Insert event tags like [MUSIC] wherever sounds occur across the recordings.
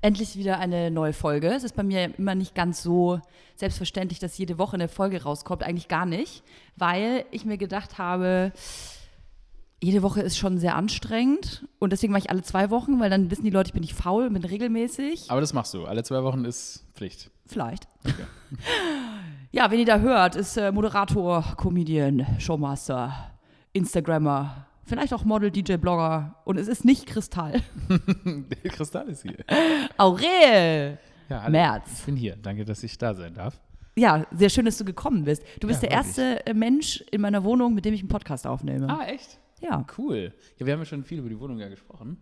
Endlich wieder eine neue Folge. Es ist bei mir immer nicht ganz so selbstverständlich, dass jede Woche eine Folge rauskommt. Eigentlich gar nicht, weil ich mir gedacht habe, jede Woche ist schon sehr anstrengend und deswegen mache ich alle zwei Wochen, weil dann wissen die Leute, ich bin nicht faul, bin regelmäßig. Aber das machst du. Alle zwei Wochen ist Pflicht. Vielleicht. Okay. [LAUGHS] ja, wenn ihr da hört, ist äh, Moderator, Comedian, Showmaster, Instagrammer, vielleicht auch Model, DJ, Blogger. Und es ist nicht Kristall. [LAUGHS] Kristall ist hier. Aurel! Ja, hallo. Merz. Ich bin hier. Danke, dass ich da sein darf. Ja, sehr schön, dass du gekommen bist. Du bist Ja, der wirklich. erste äh, Mensch in meiner Wohnung, mit dem ich einen Podcast aufnehme. Ah, echt? Ja. Cool. Ja, wir haben ja schon viel über die Wohnung ja gesprochen.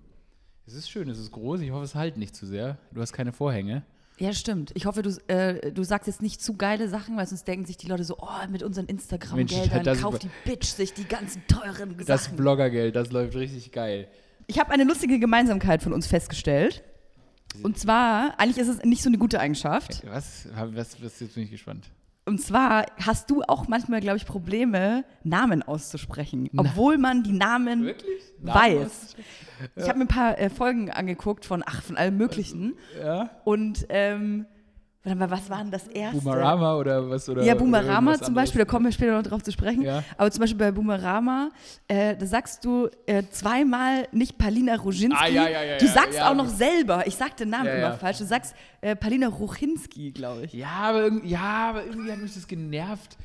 Es ist schön, es ist groß. Ich hoffe, es halt nicht zu sehr. Du hast keine Vorhänge. Ja, stimmt. Ich hoffe, du, äh, du sagst jetzt nicht zu geile Sachen, weil sonst denken sich die Leute so, oh, mit unseren Instagram-Geldern das- kauft die Bitch sich die ganzen teuren Das Sachen. Bloggergeld, das läuft richtig geil. Ich habe eine lustige Gemeinsamkeit von uns festgestellt. Und zwar, eigentlich ist es nicht so eine gute Eigenschaft. Was? was, was jetzt bin ich gespannt. Und zwar hast du auch manchmal, glaube ich, Probleme, Namen auszusprechen, obwohl man die Namen Wirklich? weiß. Ich habe mir ein paar äh, Folgen angeguckt von, ach, von allem Möglichen. Ja? Und, ähm, warte mal, was war denn das erste? Boomerama oder was? Oder, Ja, Boomerama zum Beispiel, da kommen wir später noch drauf zu sprechen. Ja. Aber zum Beispiel bei Boomerama, äh, da sagst du äh, zweimal nicht Palina Roginski. Ah, ja, ja, ja, du sagst ja. auch noch selber, ich sag den Namen immer falsch, du sagst äh, Palina Ruchinski, glaube ich. Ja, aber, irgendwie, ja, aber irgendwie hat mich das genervt.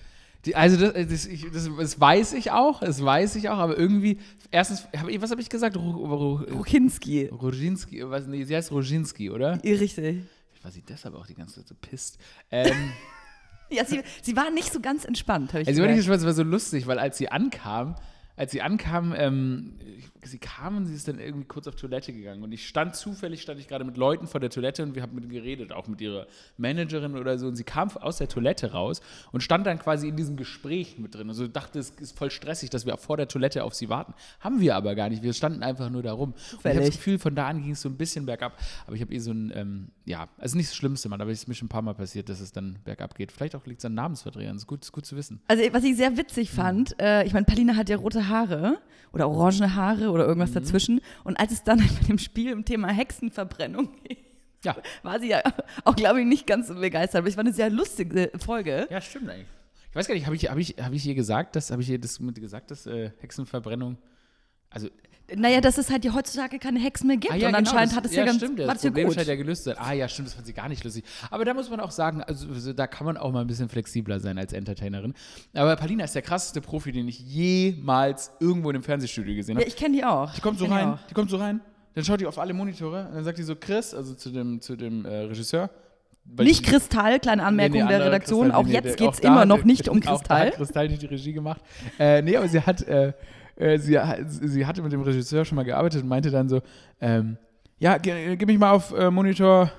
Die, also das, das, ich, das, das weiß ich auch, das weiß ich auch, aber irgendwie, erstens, hab, was habe ich gesagt? Ru, Ru, Ruchinski. Was, nee, sie heißt Roginski, oder? Richtig. Ich war sie deshalb auch die ganze Zeit so pisst. Ähm, [LAUGHS] Ja, sie, sie war nicht so ganz entspannt, habe ich also ich war nicht, es war so lustig, weil als sie ankam, als sie ankam, ähm, sie kam und sie ist dann irgendwie kurz auf Toilette gegangen und ich stand zufällig, stand ich gerade mit Leuten vor der Toilette und wir haben mit ihnen geredet, auch mit ihrer Managerin oder so und sie kam aus der Toilette raus und stand dann quasi in diesem Gespräch mit drin. Also dachte, es ist voll stressig, dass wir vor der Toilette auf sie warten. Haben wir aber gar nicht, wir standen einfach nur da rum. Und ich habe das Gefühl, von da an ging es so ein bisschen bergab, aber ich habe eh so ein, ähm, ja, also nicht das Schlimmste, Mann, aber es ist mir schon ein paar Mal passiert, dass es dann bergab geht. Vielleicht auch liegt es an Namensverdrehern, ist gut, ist gut zu wissen. Also, was ich sehr witzig fand, äh, ich meine, Palina hat ja rote Haare oder orangene Haare oder irgendwas Mhm. dazwischen. Und als es dann [LAUGHS] mit dem Spiel im Thema Hexenverbrennung ging, Ja. war sie ja [LAUGHS] auch, glaube ich, nicht ganz so begeistert. Aber es war eine sehr lustige Folge. Ja, stimmt eigentlich. Ich weiß gar nicht, habe ich, hab ich, hab ich ihr gesagt, dass, habe ich ihr das mit gesagt, dass äh, Hexenverbrennung, also Naja, dass es halt ja heutzutage keine Hexen mehr gibt. Ah, ja, und genau, anscheinend das- hat es ja, ganz, stimmt, das ja Problem gut. scheint ja gelöst sein. Ah ja, stimmt, das fand sie gar nicht lustig. Aber da muss man auch sagen, also so, da kann man auch mal ein bisschen flexibler sein als Entertainerin. Aber Palina ist der krasseste Profi, den ich jemals irgendwo in einem Fernsehstudio gesehen Ja, habe. ich kenne die auch. Die kommt so die rein, auch. die kommt so rein, dann schaut die auf alle Monitore und dann sagt die so, Chris, also zu dem, zu dem äh, Regisseur. weil Nicht die- Kristall, kleine Anmerkung Nee, nee, der Redaktion. Kristall, auch nee, jetzt geht es immer noch nicht um [LAUGHS] Auch da Kristall. hat Kristall nicht die Regie gemacht. Äh, nee, aber sie hat, äh, äh, sie, sie hatte mit dem Regisseur schon mal gearbeitet und meinte dann so, ähm, ja, gib mich mal auf äh, Monitor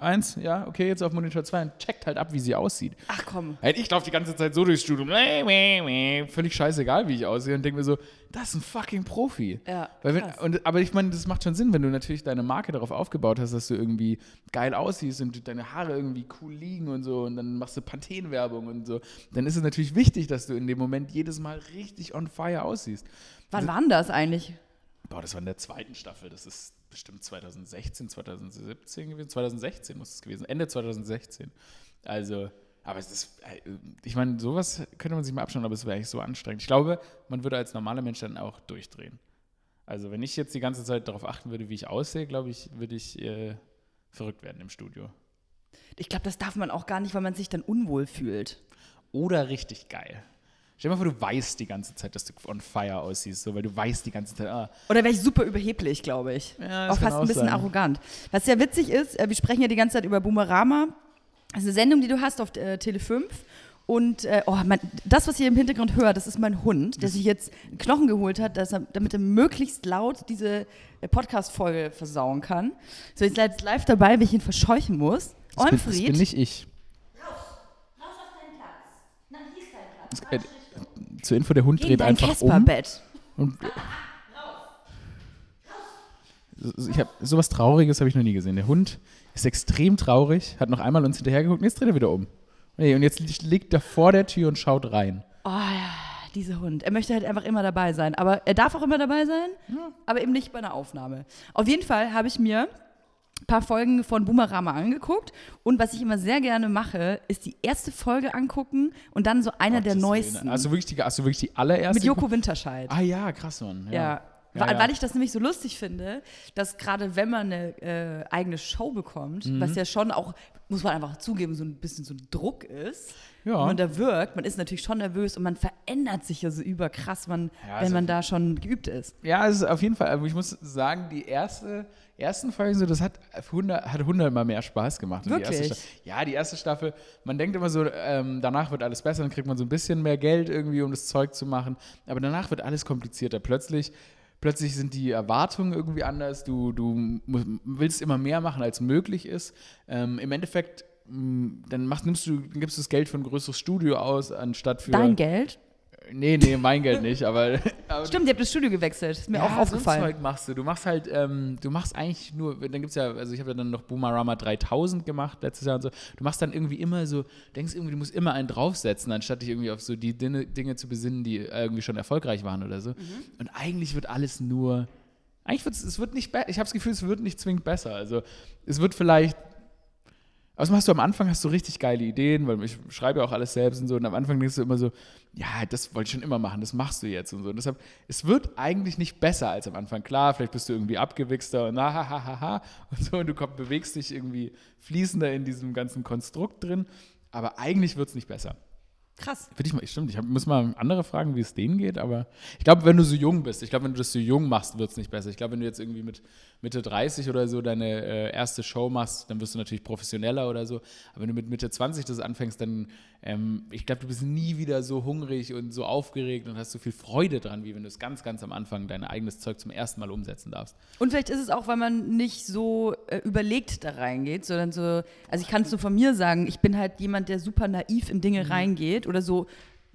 1, ja, okay, jetzt auf Monitor 2 und checkt halt ab, wie sie aussieht. Ach komm. Halt, ich laufe die ganze Zeit so durchs Studio, völlig scheißegal, wie ich aussehe und denke mir so, das ist ein fucking Profi. Ja, wenn, und, aber ich meine, das macht schon Sinn, wenn du natürlich deine Marke darauf aufgebaut hast, dass du irgendwie geil aussiehst und deine Haare irgendwie cool liegen und so und dann machst du Pantene-Werbung und so, dann ist es natürlich wichtig, dass du in dem Moment jedes Mal richtig on fire aussiehst. Wann war denn das eigentlich? Boah, das war in der zweiten Staffel, das ist bestimmt 2016, 2017 gewesen, 2016 muss es gewesen, Ende 2016. Also, aber es ist, äh, ich meine, sowas könnte man sich mal abschauen, aber es wäre eigentlich so anstrengend. Ich glaube, man würde als normaler Mensch dann auch durchdrehen. Also, wenn ich jetzt die ganze Zeit darauf achten würde, wie ich aussehe, glaube ich, würde ich äh, verrückt werden im Studio. Ich glaube, das darf man auch gar nicht, weil man sich dann unwohl fühlt. Oder richtig geil. Stell dir mal vor, du weißt die ganze Zeit, dass du on fire aussiehst, so, weil du weißt die ganze Zeit, ah, Oder wäre ich super überheblich, glaube ich. Ja, auch fast auch ein bisschen sein. arrogant. Was sehr witzig ist, äh, wir sprechen ja die ganze Zeit über Boomerama. Das ist eine Sendung, die du hast auf äh, Tele 5. Und äh, oh, mein, das, was ihr im Hintergrund hört, das ist mein Hund, der sich jetzt einen Knochen geholt hat, dass er, damit er möglichst laut diese äh, Podcast-Folge versauen kann. So, jetzt live, live dabei, wie ich ihn verscheuchen muss. das bin, das Olmfried. bin nicht ich. Raus auf deinen Platz. Nein, hier ist dein Das, Platz. Zur Info, der Hund Geh dreht einfach um. Casper-Bett. Und So- ich hab, sowas Trauriges habe ich noch nie gesehen. Der Hund ist extrem traurig, hat noch einmal uns hinterhergeguckt und jetzt dreht er wieder um. Und jetzt li- liegt er vor der Tür und schaut rein. Oh ja, dieser Hund. Er möchte halt einfach immer dabei sein. Aber er darf auch immer dabei sein, aber eben nicht bei einer Aufnahme. Auf jeden Fall habe ich mir paar Folgen von Boomerama angeguckt und was ich immer sehr gerne mache, ist die erste Folge angucken und dann so einer der neuesten. Also wirklich die, du wirklich die allererste? mit Joko Winterscheid. Ah ja, krass, Mann. Ja. Ja. Weil, ja. weil ich das nämlich so lustig finde, dass gerade wenn man eine äh, eigene Show bekommt, Mhm. was ja schon auch, muss man einfach zugeben, so ein bisschen so ein Druck ist, Ja. wenn man da wirkt, man ist natürlich schon nervös und man verändert sich ja so überkrass, man, Ja, wenn also- man da schon geübt ist. Ja, es ist auf jeden Fall, aber ich muss sagen, die erste, ersten Folgen so, das hat 100, hat 100 mal mehr Spaß gemacht. Die Wirklich? erste Sta- ja, die erste Staffel, man denkt immer so, ähm, danach wird alles besser, dann kriegt man so ein bisschen mehr Geld irgendwie, um das Zeug zu machen, aber danach wird alles komplizierter. Plötzlich, plötzlich sind die Erwartungen irgendwie anders, du, du willst immer mehr machen, als möglich ist. Ähm, Im Endeffekt, mh, dann machst, nimmst du, dann gibst du das Geld für ein größeres Studio aus, anstatt für... Dein Geld? Nee, nee, mein Geld nicht, aber... [LAUGHS] aber Stimmt, ihr habt das Studio gewechselt, ist mir auch so aufgefallen. Zeug machst du. Du machst halt, ähm, du machst eigentlich nur, dann gibt es ja, also ich habe ja dann noch Boomerama 3000 gemacht letztes Jahr und so. Du machst dann irgendwie immer so, denkst irgendwie, du musst immer einen draufsetzen, anstatt dich irgendwie auf so die Dinge, Dinge zu besinnen, die irgendwie schon erfolgreich waren oder so. Mhm. Und eigentlich wird alles nur, eigentlich wird es wird nicht besser. Ich habe das Gefühl, es wird nicht zwingend besser. Also es wird vielleicht Außerdem hast du am Anfang hast du richtig geile Ideen, weil ich schreibe ja auch alles selbst und so. Und am Anfang denkst du immer so, ja, das wollte ich schon immer machen, das machst du jetzt und so. Und deshalb, es wird eigentlich nicht besser als am Anfang. Klar, vielleicht bist du irgendwie abgewichster und na, ha, ha, ha, ha und so. Und du komm, bewegst dich irgendwie fließender in diesem ganzen Konstrukt drin. Aber eigentlich wird es nicht besser. Krass. Für dich mal, stimmt, ich hab, muss mal andere fragen, wie es denen geht, aber ich glaube, wenn du so jung bist, ich glaube, wenn du das so jung machst, wird es nicht besser. Ich glaube, wenn du jetzt irgendwie mit Mitte 30 oder so deine äh, erste Show machst, dann wirst du natürlich professioneller oder so. Aber wenn du mit Mitte 20 das anfängst, dann, ähm, ich glaube, du bist nie wieder so hungrig und so aufgeregt und hast so viel Freude dran, wie wenn du es ganz, ganz am Anfang dein eigenes Zeug zum ersten Mal umsetzen darfst. Und vielleicht ist es auch, weil man nicht so äh, überlegt da reingeht, sondern so, also ich kann es nur von mir sagen, ich bin halt jemand, der super naiv in Mhm. Dinge reingeht oder so,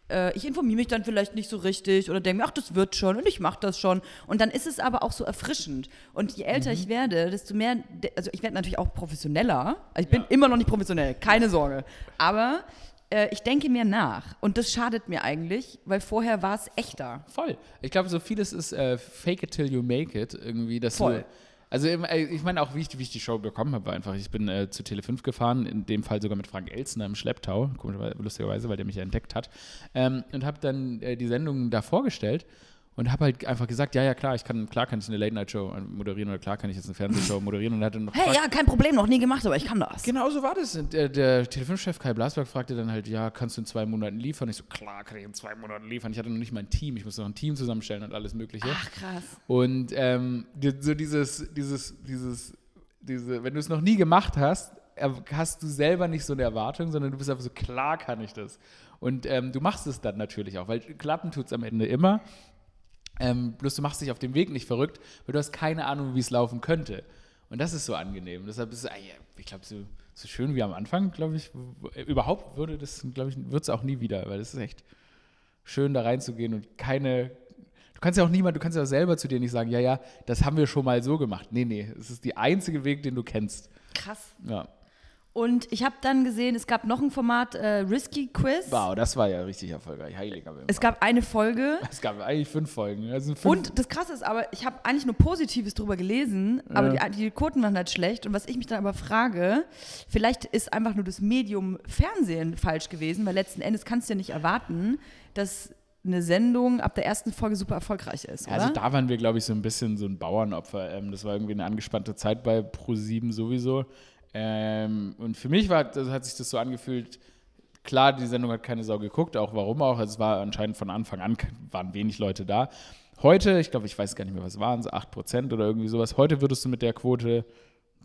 äh, ich informiere mich dann vielleicht nicht so richtig oder denke mir, ach, das wird schon und ich mache das schon. Und dann ist es aber auch so erfrischend. Und je älter Mhm. ich werde, desto mehr, also ich werde natürlich auch professioneller. Also ich bin Ja. immer noch nicht professionell, keine Sorge. Aber äh, ich denke mir nach und das schadet mir eigentlich, weil vorher war es echter. Voll. Ich glaube, so vieles ist äh, fake it till you make it irgendwie. Dass Voll. Du, also äh, ich meine auch, wie ich, wie ich die Show bekommen habe, war einfach, ich bin äh, zu Tele5 gefahren, in dem Fall sogar mit Frank Elzner im Schlepptau, lustigerweise, weil der mich ja entdeckt hat, ähm, und habe dann äh, die Sendung da vorgestellt und habe halt einfach gesagt, ja, ja, klar, ich kann, klar kann ich eine Late-Night-Show moderieren oder klar kann ich jetzt eine Fernsehshow moderieren und hat dann noch Hey, gefragt, ja, kein Problem, noch nie gemacht, aber ich kann das. Genau so war das. Und Der, der Tele5-Chef Kai Blasberg fragte dann halt, ja, kannst du in zwei Monaten liefern? Ich so, klar, kann ich in zwei Monaten liefern. Ich hatte noch nicht mal ein Team, ich musste noch ein Team zusammenstellen und alles Mögliche. Ach, krass. Und ähm, so dieses, dieses, dieses, diese, wenn du es noch nie gemacht hast, hast du selber nicht so eine Erwartung, sondern du bist einfach so, klar kann ich das. Und ähm, du machst es dann natürlich auch, weil klappen tut es am Ende immer. Ähm, bloß du machst dich auf dem Weg nicht verrückt, weil du hast keine Ahnung, wie es laufen könnte. Und das ist so angenehm. Deshalb ist es, ja, ich glaube, so, so schön wie am Anfang, glaube ich, w- überhaupt würde das, glaube ich, wird es auch nie wieder, weil es ist echt schön, da reinzugehen und keine. Du kannst ja auch niemand, du kannst ja auch selber zu dir nicht sagen, ja, ja, das haben wir schon mal so gemacht. Nee, nee, es ist der einzige Weg, den du kennst. Krass. Ja. Und ich habe dann gesehen, es gab noch ein Format, äh, Risky Quiz. Wow, das war ja richtig erfolgreich. Heiliger Willen. Es gab eine Folge. [LAUGHS] es gab eigentlich fünf Folgen. Also fünf, Und das Krasse ist aber, ich habe eigentlich nur Positives drüber gelesen, aber die, die Quoten waren halt schlecht. Und was ich mich dann aber frage, vielleicht ist einfach nur das Medium Fernsehen falsch gewesen, weil letzten Endes kannst du ja nicht erwarten, dass eine Sendung ab der ersten Folge super erfolgreich ist, Ja, oder? Also da waren wir, glaube ich, so ein bisschen so ein Bauernopfer. Ähm, das war irgendwie eine angespannte Zeit bei Pro7 sowieso. Ähm, und für mich war, das hat sich das so angefühlt, klar, die Sendung hat keine Sau geguckt, auch warum auch. Es war anscheinend von Anfang an, [LAUGHS] waren wenig Leute da. Heute, ich glaube, ich weiß gar nicht mehr, was waren es, 8% oder irgendwie sowas. Heute würdest du mit der Quote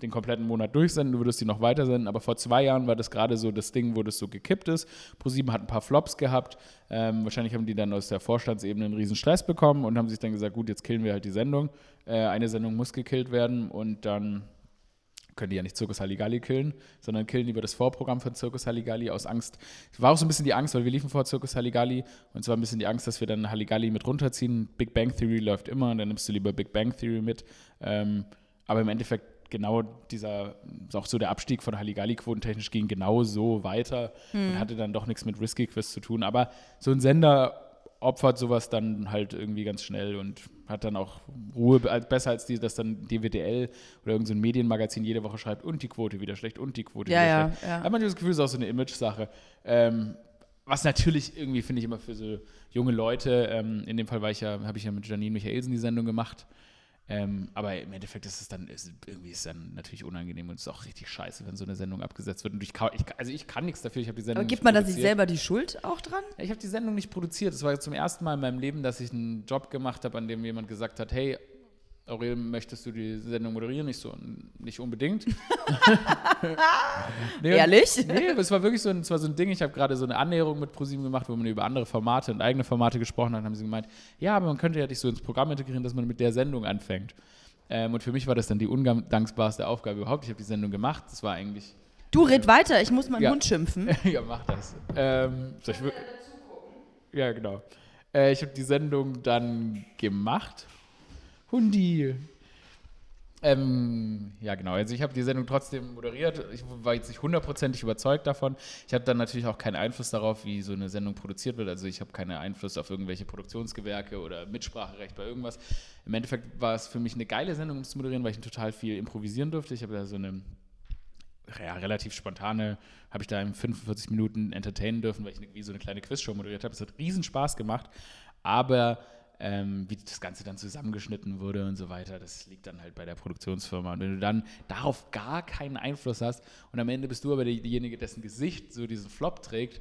den kompletten Monat durchsenden, du würdest die noch weitersenden, aber vor zwei Jahren war das gerade so das Ding, wo das so gekippt ist. ProSieben hat ein paar Flops gehabt. Ähm, wahrscheinlich haben die dann aus der Vorstandsebene einen riesen Stress bekommen und haben sich dann gesagt, gut, jetzt killen wir halt die Sendung. Äh, eine Sendung muss gekillt werden und dann können die ja nicht Zirkus Halligalli killen, sondern killen lieber das Vorprogramm von Zirkus Halligalli aus Angst. Es war auch so ein bisschen die Angst, weil wir liefen vor Zirkus Halligalli und zwar ein bisschen die Angst, dass wir dann Halligalli mit runterziehen. Big Bang Theory läuft immer und dann nimmst du lieber Big Bang Theory mit. Ähm, aber im Endeffekt genau dieser, auch so der Abstieg von Halligalli quotentechnisch ging genau so weiter und hatte dann doch nichts mit Risky Quiz zu tun. Aber so ein Sender opfert sowas dann halt irgendwie ganz schnell und hat dann auch Ruhe, besser als die, dass dann DWDL oder irgendein so Medienmagazin jede Woche schreibt und die Quote wieder schlecht und die Quote Ja, wieder ja, schlecht. ja. Hat man das Gefühl, es ist auch so eine Image-Sache. Ähm, was natürlich irgendwie, finde ich, immer für so junge Leute, ähm, in dem Fall war ich ja, habe ich ja mit Janine Michaelsen die Sendung gemacht. Ähm, aber im Endeffekt ist es dann, ist, irgendwie ist es dann natürlich unangenehm und es ist auch richtig scheiße, wenn so eine Sendung abgesetzt wird. Und ich, kann- ich, also ich kann nichts dafür, ich habe die Sendung Aber gibt man da sich selber die Schuld auch dran? Ich habe die Sendung nicht produziert. Es war zum ersten Mal in meinem Leben, dass ich einen Job gemacht habe, an dem jemand gesagt hat, hey, Aurel, möchtest du die Sendung moderieren? Ich so, nicht unbedingt. [LAUGHS] nee, und- Ehrlich? Nee, aber es war wirklich so ein, es war so ein Ding. Ich habe gerade so eine Annäherung mit ProSieben gemacht, wo man über andere Formate und eigene Formate gesprochen hat. Dann haben sie gemeint, ja, aber man könnte ja dich so ins Programm integrieren, dass man mit der Sendung anfängt. Ähm, und für mich war das dann die undankbarste Aufgabe überhaupt. Ich habe die Sendung gemacht. Das war eigentlich, Du red weiter, ich muss meinen Ja. Hund schimpfen. [LAUGHS] ja, mach das. Ähm, soll ich ja, genau. Äh, ich habe die Sendung dann gemacht. Hundi. Ähm, ja, genau. Also ich habe die Sendung trotzdem moderiert. Ich war jetzt nicht hundertprozentig überzeugt davon. Ich habe dann natürlich auch keinen Einfluss darauf, wie so eine Sendung produziert wird. Also ich habe keinen Einfluss auf irgendwelche Produktionsgewerke oder Mitspracherecht bei irgendwas. Im Endeffekt war es für mich eine geile Sendung, um zu moderieren, weil ich total viel improvisieren durfte. Ich habe da so eine ja, relativ spontane, habe ich da in 45 Minuten entertainen dürfen, weil ich wie so eine kleine Quizshow moderiert habe. Es hat riesen Spaß gemacht, aber ähm, wie das Ganze dann zusammengeschnitten wurde und so weiter, das liegt dann halt bei der Produktionsfirma. Und wenn du dann darauf gar keinen Einfluss hast und am Ende bist du aber derjenige, dessen Gesicht so diesen Flop trägt,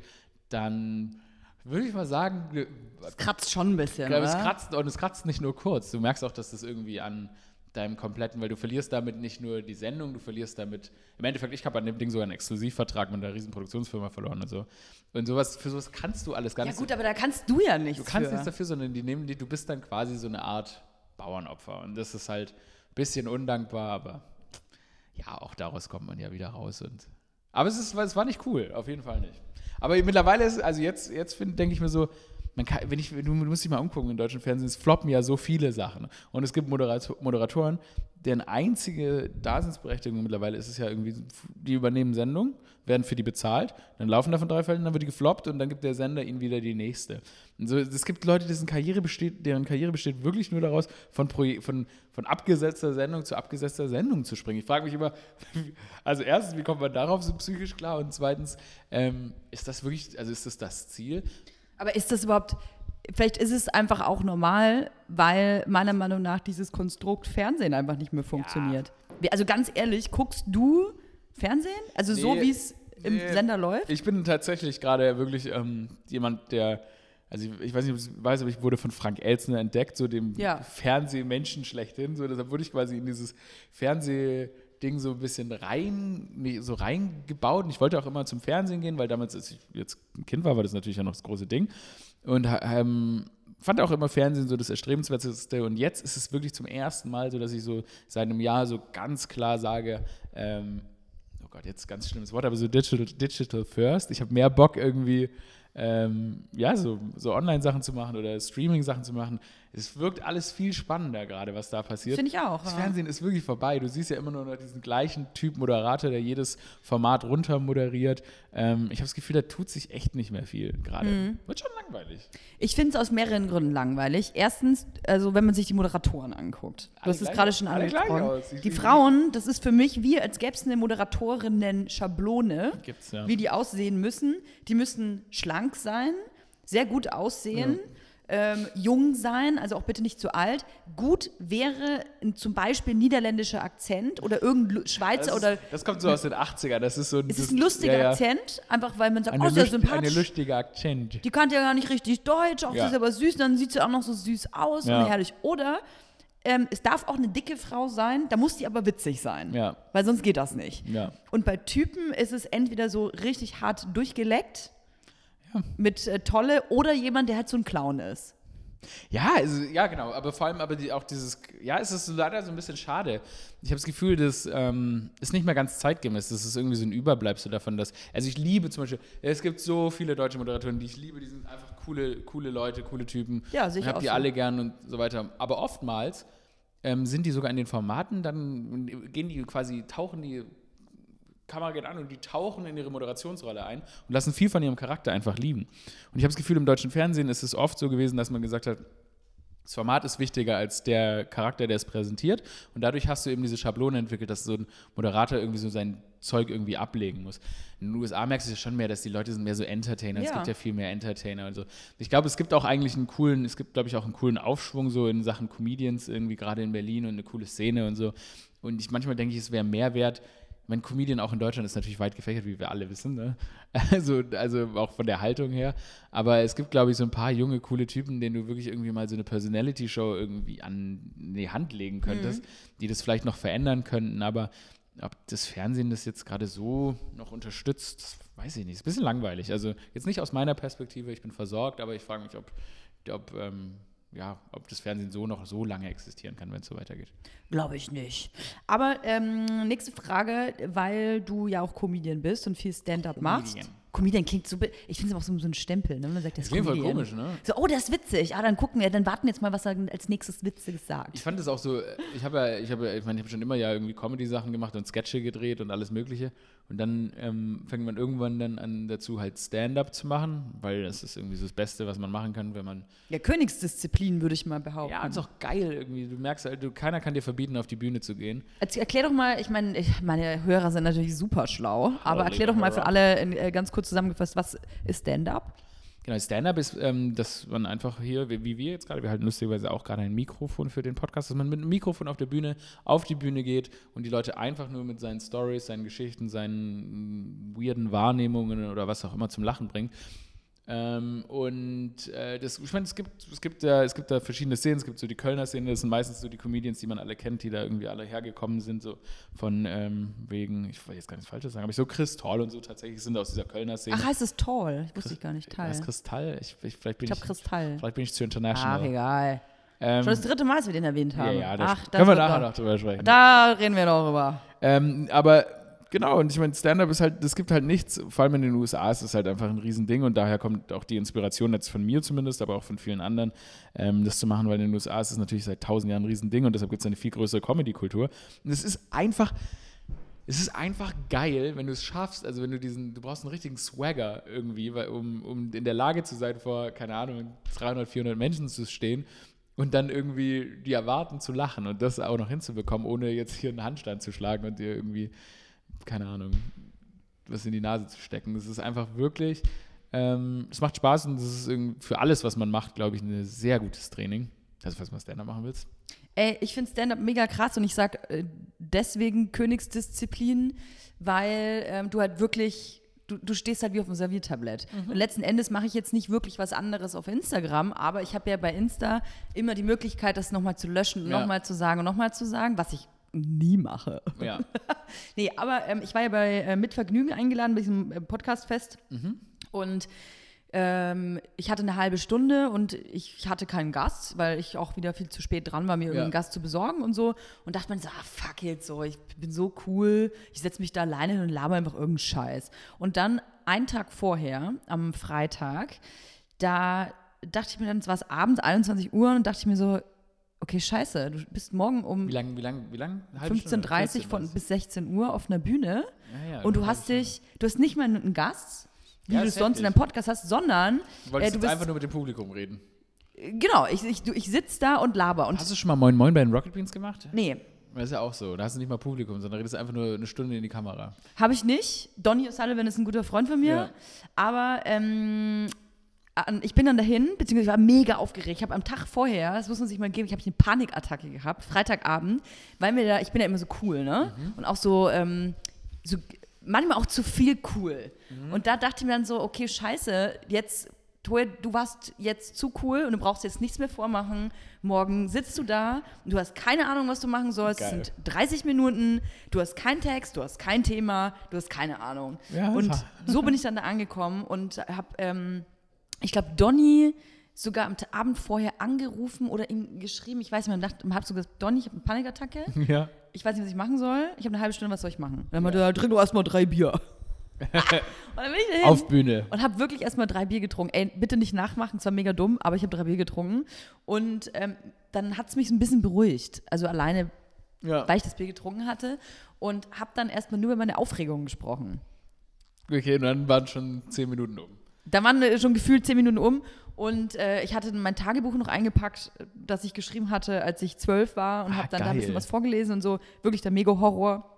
dann würde ich mal sagen, Das kratzt schon ein bisschen, aber es kratzt und es kratzt nicht nur kurz. Du merkst auch, dass das irgendwie an deinem kompletten, weil du verlierst damit nicht nur die Sendung, du verlierst damit, im Endeffekt, ich habe an dem Ding sogar einen Exklusivvertrag mit einer riesen Produktionsfirma verloren und so. Und sowas, für sowas kannst du alles gar Ja nicht. gut, aber da kannst du ja nichts du kannst für. nichts dafür, sondern die nehmen die, du bist dann quasi so eine Art Bauernopfer. Und das ist halt ein bisschen undankbar, aber ja, auch daraus kommt man ja wieder raus. Und, aber es, ist, es war nicht cool, auf jeden Fall nicht. Aber mittlerweile ist, also jetzt, jetzt denke ich mir so, man kann, wenn ich, du, musst dich mal umgucken im deutschen Fernsehen, es floppen ja so viele Sachen. Und es gibt Moderator, Moderatoren, deren einzige Daseinsberechtigung mittlerweile ist es ja irgendwie, die übernehmen Sendung, werden für die bezahlt, dann laufen davon drei Fälle, dann wird die gefloppt und dann gibt der Sender ihnen wieder die nächste. Und so, es gibt Leute, dessen Karriere besteht, deren Karriere besteht wirklich nur daraus, von, von, von abgesetzter Sendung zu abgesetzter Sendung zu springen. Ich frage mich immer, [LAUGHS] also erstens, wie kommt man darauf so psychisch klar? Und zweitens, ähm, ist das wirklich, also ist das das Ziel? Aber ist das überhaupt, vielleicht ist es einfach auch normal, weil meiner Meinung nach dieses Konstrukt Fernsehen einfach nicht mehr funktioniert. Wie- Also ganz ehrlich, guckst du Fernsehen? Also so Nee, wie es im nee. Sender läuft? Ich bin tatsächlich gerade wirklich ähm, jemand, der, also ich, ich weiß nicht, ob es weißt, aber ich wurde von Frank Elzner entdeckt, so dem Ja. Fernsehmenschen schlechthin. So, deshalb wurde ich quasi in dieses Fernsehding so ein bisschen rein, so reingebaut. Und ich wollte auch immer zum Fernsehen gehen, weil damals, als ich jetzt ein Kind war, war das natürlich ja noch das große Ding. Und ähm, fand auch immer Fernsehen so das Erstrebenswerteste. Und jetzt ist es wirklich zum ersten Mal so, dass ich so seit einem Jahr so ganz klar sage, ähm, oh Gott, jetzt ganz schlimmes Wort, aber so digital, digital first. Ich habe mehr Bock irgendwie, ähm, ja, so, so Online-Sachen zu machen oder Streaming-Sachen zu machen. Es wirkt alles viel spannender gerade, was da passiert. Finde ich auch. Das ja. Fernsehen ist wirklich vorbei. Du siehst ja immer nur noch diesen gleichen Typ Moderator, der jedes Format runter moderiert. Ähm, ich habe das Gefühl, da tut sich echt nicht mehr viel gerade. Mhm. Wird schon langweilig. Ich finde es aus mehreren Gründen langweilig. Erstens, also wenn man sich die Moderatoren anguckt. Du Alle hast es gerade schon angesprochen. Die Frauen, das ist für mich wie, als gäbe es eine Moderatorinnen-Schablone, ja. wie die aussehen müssen. Die müssen schlank sein, sehr gut aussehen. Ähm, jung sein, also auch bitte nicht zu alt. Gut wäre ein, zum Beispiel niederländischer Akzent oder irgendein Schweizer Das, oder ist, das kommt so aus den 80ern. Das ist so ein, es ist ein lustiger ja, ja. Akzent, einfach weil man sagt, Eine, oh, sehr lust, eine sympathisch. lustige Akzent. Die kannte ja gar nicht richtig Deutsch, auch Ja. sie ist aber süß, dann sieht sie auch noch so süß aus und herrlich. Oder ähm, es darf auch eine dicke Frau sein, da muss die aber witzig sein. Ja. Weil sonst geht das nicht. Ja. Und bei Typen ist es entweder so richtig hart durchgeleckt mit äh, Tolle oder jemand, der halt so ein Clown ist. Ja, also, ja, genau. Aber vor allem aber die, auch dieses, ja, es ist leider so ein bisschen schade. Ich habe das Gefühl, das ähm, ist nicht mehr ganz zeitgemäß. Das ist irgendwie so ein Überbleibsel davon, dass, also ich liebe zum Beispiel, es gibt so viele deutsche Moderatoren, die ich liebe, die sind einfach coole, coole Leute, coole Typen. Ja, sehe ich habe die so. alle gern und so weiter. Aber oftmals ähm, sind die sogar in den Formaten, dann gehen die quasi, tauchen die Kamera geht an und die tauchen in ihre Moderationsrolle ein und lassen viel von ihrem Charakter einfach liegen. Und ich habe das Gefühl, im deutschen Fernsehen ist es oft so gewesen, dass man gesagt hat, Das Format ist wichtiger als der Charakter, der es präsentiert. Und dadurch hast du eben diese Schablone entwickelt, dass so ein Moderator irgendwie so sein Zeug irgendwie ablegen muss. In den USA merkst du ja schon mehr, dass die Leute sind mehr so Entertainer. Es Ja. gibt ja viel mehr Entertainer und so. Ich glaube, es gibt auch eigentlich einen coolen, es gibt, glaube ich, auch einen coolen Aufschwung so in Sachen Comedians, irgendwie gerade in Berlin und eine coole Szene und so. Und ich manchmal denke ich, es wäre mehr wert. Mein Comedian auch in Deutschland ist natürlich weit gefächert, wie wir alle wissen. Ne? [LAUGHS] Also, also auch von der Haltung her. Aber es gibt, glaube ich, so ein paar junge, coole Typen, denen du wirklich irgendwie mal so eine Personality-Show irgendwie an die Hand legen könntest, die das vielleicht noch verändern könnten. Aber ob das Fernsehen das jetzt gerade so noch unterstützt, das weiß ich nicht. Ist ein bisschen langweilig. Also jetzt nicht aus meiner Perspektive, ich bin versorgt, aber ich frage mich, ob, ob, ähm, ja, ob das Fernsehen so noch so lange existieren kann, wenn es so weitergeht. Glaube ich nicht. Aber ähm, nächste Frage, weil du ja auch Comedian bist und viel Stand-up machst. Comedian. Comedian klingt so, ich finde es auch so, so ein Stempel, ne? man sagt, das Das klingt voll Comedian. komisch, ne? So, oh, das ist witzig. Ah, dann gucken wir, dann warten wir jetzt mal, was er als nächstes Witziges sagt. Ich fand es auch so, ich habe ja, ich habe ich meine, ich habe schon immer ja irgendwie Comedy-Sachen gemacht und Sketche gedreht und alles Mögliche. Und dann ähm, fängt man irgendwann dann an dazu halt Stand-up zu machen, weil das ist irgendwie so das Beste, was man machen kann, wenn man Ja, Königsdisziplin, würde ich mal behaupten. Ja, und ist auch geil irgendwie. Du merkst halt, du, keiner kann dir verbieten, auf die Bühne zu gehen. Erklär doch mal, ich meine, meine Hörer sind natürlich super schlau, aber erklär liebe doch mal für alle in, äh, ganz kurz zusammengefasst, was ist Stand-up? Genau, Stand-up ist, ähm, dass man einfach hier, wie, wie wir jetzt gerade, wir halten lustigerweise auch gerade ein Mikrofon für den Podcast, dass man mit einem Mikrofon auf der Bühne auf die Bühne geht und die Leute einfach nur mit seinen Stories, seinen Geschichten, seinen mm, weirden Wahrnehmungen oder was auch immer zum Lachen bringt. Ähm, und äh, das, ich meine, es gibt, es, gibt da, es gibt da verschiedene Szenen. Es gibt so die Kölner Szene, das sind meistens so die Comedians, die man alle kennt, die da irgendwie alle hergekommen sind, so von ähm, wegen, ich will jetzt gar nichts Falsches sagen, aber ich so Kristall und so tatsächlich sind aus dieser Kölner Szene. Ach, heißt es Tall? Ich wusste ich gar nicht. Teil. Was Kristall? Ich, ich, vielleicht bin Ich ich, Kristall. vielleicht bin ich zu international. Ach, egal. Ähm, Schon das dritte Mal, dass wir den erwähnt ja, haben. ja, das Ach, das können wir nachher noch- noch drüber sprechen. Da reden wir noch drüber. Ähm, aber genau, und ich meine, Stand-up ist halt, es gibt halt nichts, vor allem in den USA ist es halt einfach ein Riesending und daher kommt auch die Inspiration jetzt von mir zumindest, aber auch von vielen anderen, ähm, das zu machen, weil in den USA ist es natürlich seit tausend Jahren ein Riesending und deshalb gibt es eine viel größere Comedy-Kultur. Und es ist einfach, es ist einfach geil, wenn du es schaffst, also wenn du diesen, du brauchst einen richtigen Swagger irgendwie, weil, um, um in der Lage zu sein, vor, keine Ahnung, 300, 400 Menschen zu stehen und dann irgendwie die erwarten zu lachen und das auch noch hinzubekommen, ohne jetzt hier einen Handstand zu schlagen und dir irgendwie, keine Ahnung, was in die Nase zu stecken. Das ist einfach wirklich, ähm, es macht Spaß und das ist irgendwie für alles, was man macht, glaube ich, ein sehr gutes Training. Also, was man Stand-up machen willst. Ey, ich finde Stand-up mega krass und ich sag äh, deswegen Königsdisziplin, weil ähm, du halt wirklich, du, du stehst halt wie auf einem Serviertablett. Und letzten Endes mache ich jetzt nicht wirklich was anderes auf Instagram, aber ich habe ja bei Insta immer die Möglichkeit, das nochmal zu löschen und Ja. nochmal zu sagen und nochmal zu sagen, was ich nie mache. Ja. [LAUGHS] Nee, aber ähm, ich war ja bei äh, Mit Vergnügen eingeladen bei diesem äh, Podcast-Fest und ähm, ich hatte eine halbe Stunde und ich hatte keinen Gast, weil ich auch wieder viel zu spät dran war, mir irgendeinen Gast zu besorgen und so. Und dachte mir so, ah, fuck jetzt so, ich bin so cool, ich setze mich da alleine hin und laber einfach irgendeinen Scheiß. Und dann einen Tag vorher, am Freitag, da dachte ich mir dann, es war abends, 21 Uhr, und dachte ich mir so, okay, scheiße, du bist morgen um Wie lange, wie lange, wie Stunde? 15.30 14 von was? bis 16 Uhr auf einer Bühne Ja, ja, und du hast dich, du hast nicht mal einen Gast, wie Ja, du es sonst in deinem Podcast hast, sondern Du wolltest äh, du bist, einfach nur mit dem Publikum reden. genau, ich, ich, ich sitze da und laber und Hast du schon mal Moin Moin bei den Rocket Beans gemacht? nee, Das ist ja auch so. Da hast du nicht mal Publikum, sondern redest einfach nur eine Stunde in die Kamera. habe ich nicht. Donny O'Sullivan ist ein guter Freund von mir, Ja. aber ähm, ich bin dann dahin, beziehungsweise ich war mega aufgeregt. Ich habe am Tag vorher, das muss man sich mal geben, ich habe eine Panikattacke gehabt, Freitagabend, weil mir da, ich bin ja immer so cool, ne? Mhm. Und auch so, ähm, so, manchmal auch zu viel cool. Mhm. Und da dachte ich mir dann so, okay, scheiße, jetzt, Toya, du warst jetzt zu cool und du brauchst jetzt nichts mehr vormachen. Morgen sitzt du da und du hast keine Ahnung, was du machen sollst. Es Geil. sind 30 Minuten, du hast keinen Text, du hast kein Thema, du hast keine Ahnung. Ja, und so bin ich dann da angekommen und habe, ähm, ich glaube, Donny sogar am Abend vorher angerufen oder ihm geschrieben. Ich weiß nicht mehr, dachte, habe so gesagt, Donny, ich habe eine Panikattacke. [LAUGHS] Ja. Ich weiß nicht, was ich machen soll. Ich habe eine halbe Stunde, was soll ich machen? Dann meinte er, trink doch erstmal drei Bier. [LAUGHS] und dann bin ich dahin Auf Bühne. und habe wirklich erstmal drei Bier getrunken. Ey, bitte nicht nachmachen, es war mega dumm, aber ich habe drei Bier getrunken. Und ähm, dann hat es mich so ein bisschen beruhigt. Also alleine, Ja. weil ich das Bier getrunken hatte. Und habe dann erstmal nur über meine Aufregung gesprochen. Okay, und dann waren schon zehn Minuten um. Da waren schon gefühlt zehn Minuten um und äh, ich hatte mein Tagebuch noch eingepackt, das ich geschrieben hatte, als ich zwölf war und Ah, habe dann da ein geil. bisschen was vorgelesen und so. Wirklich der Mega-Horror.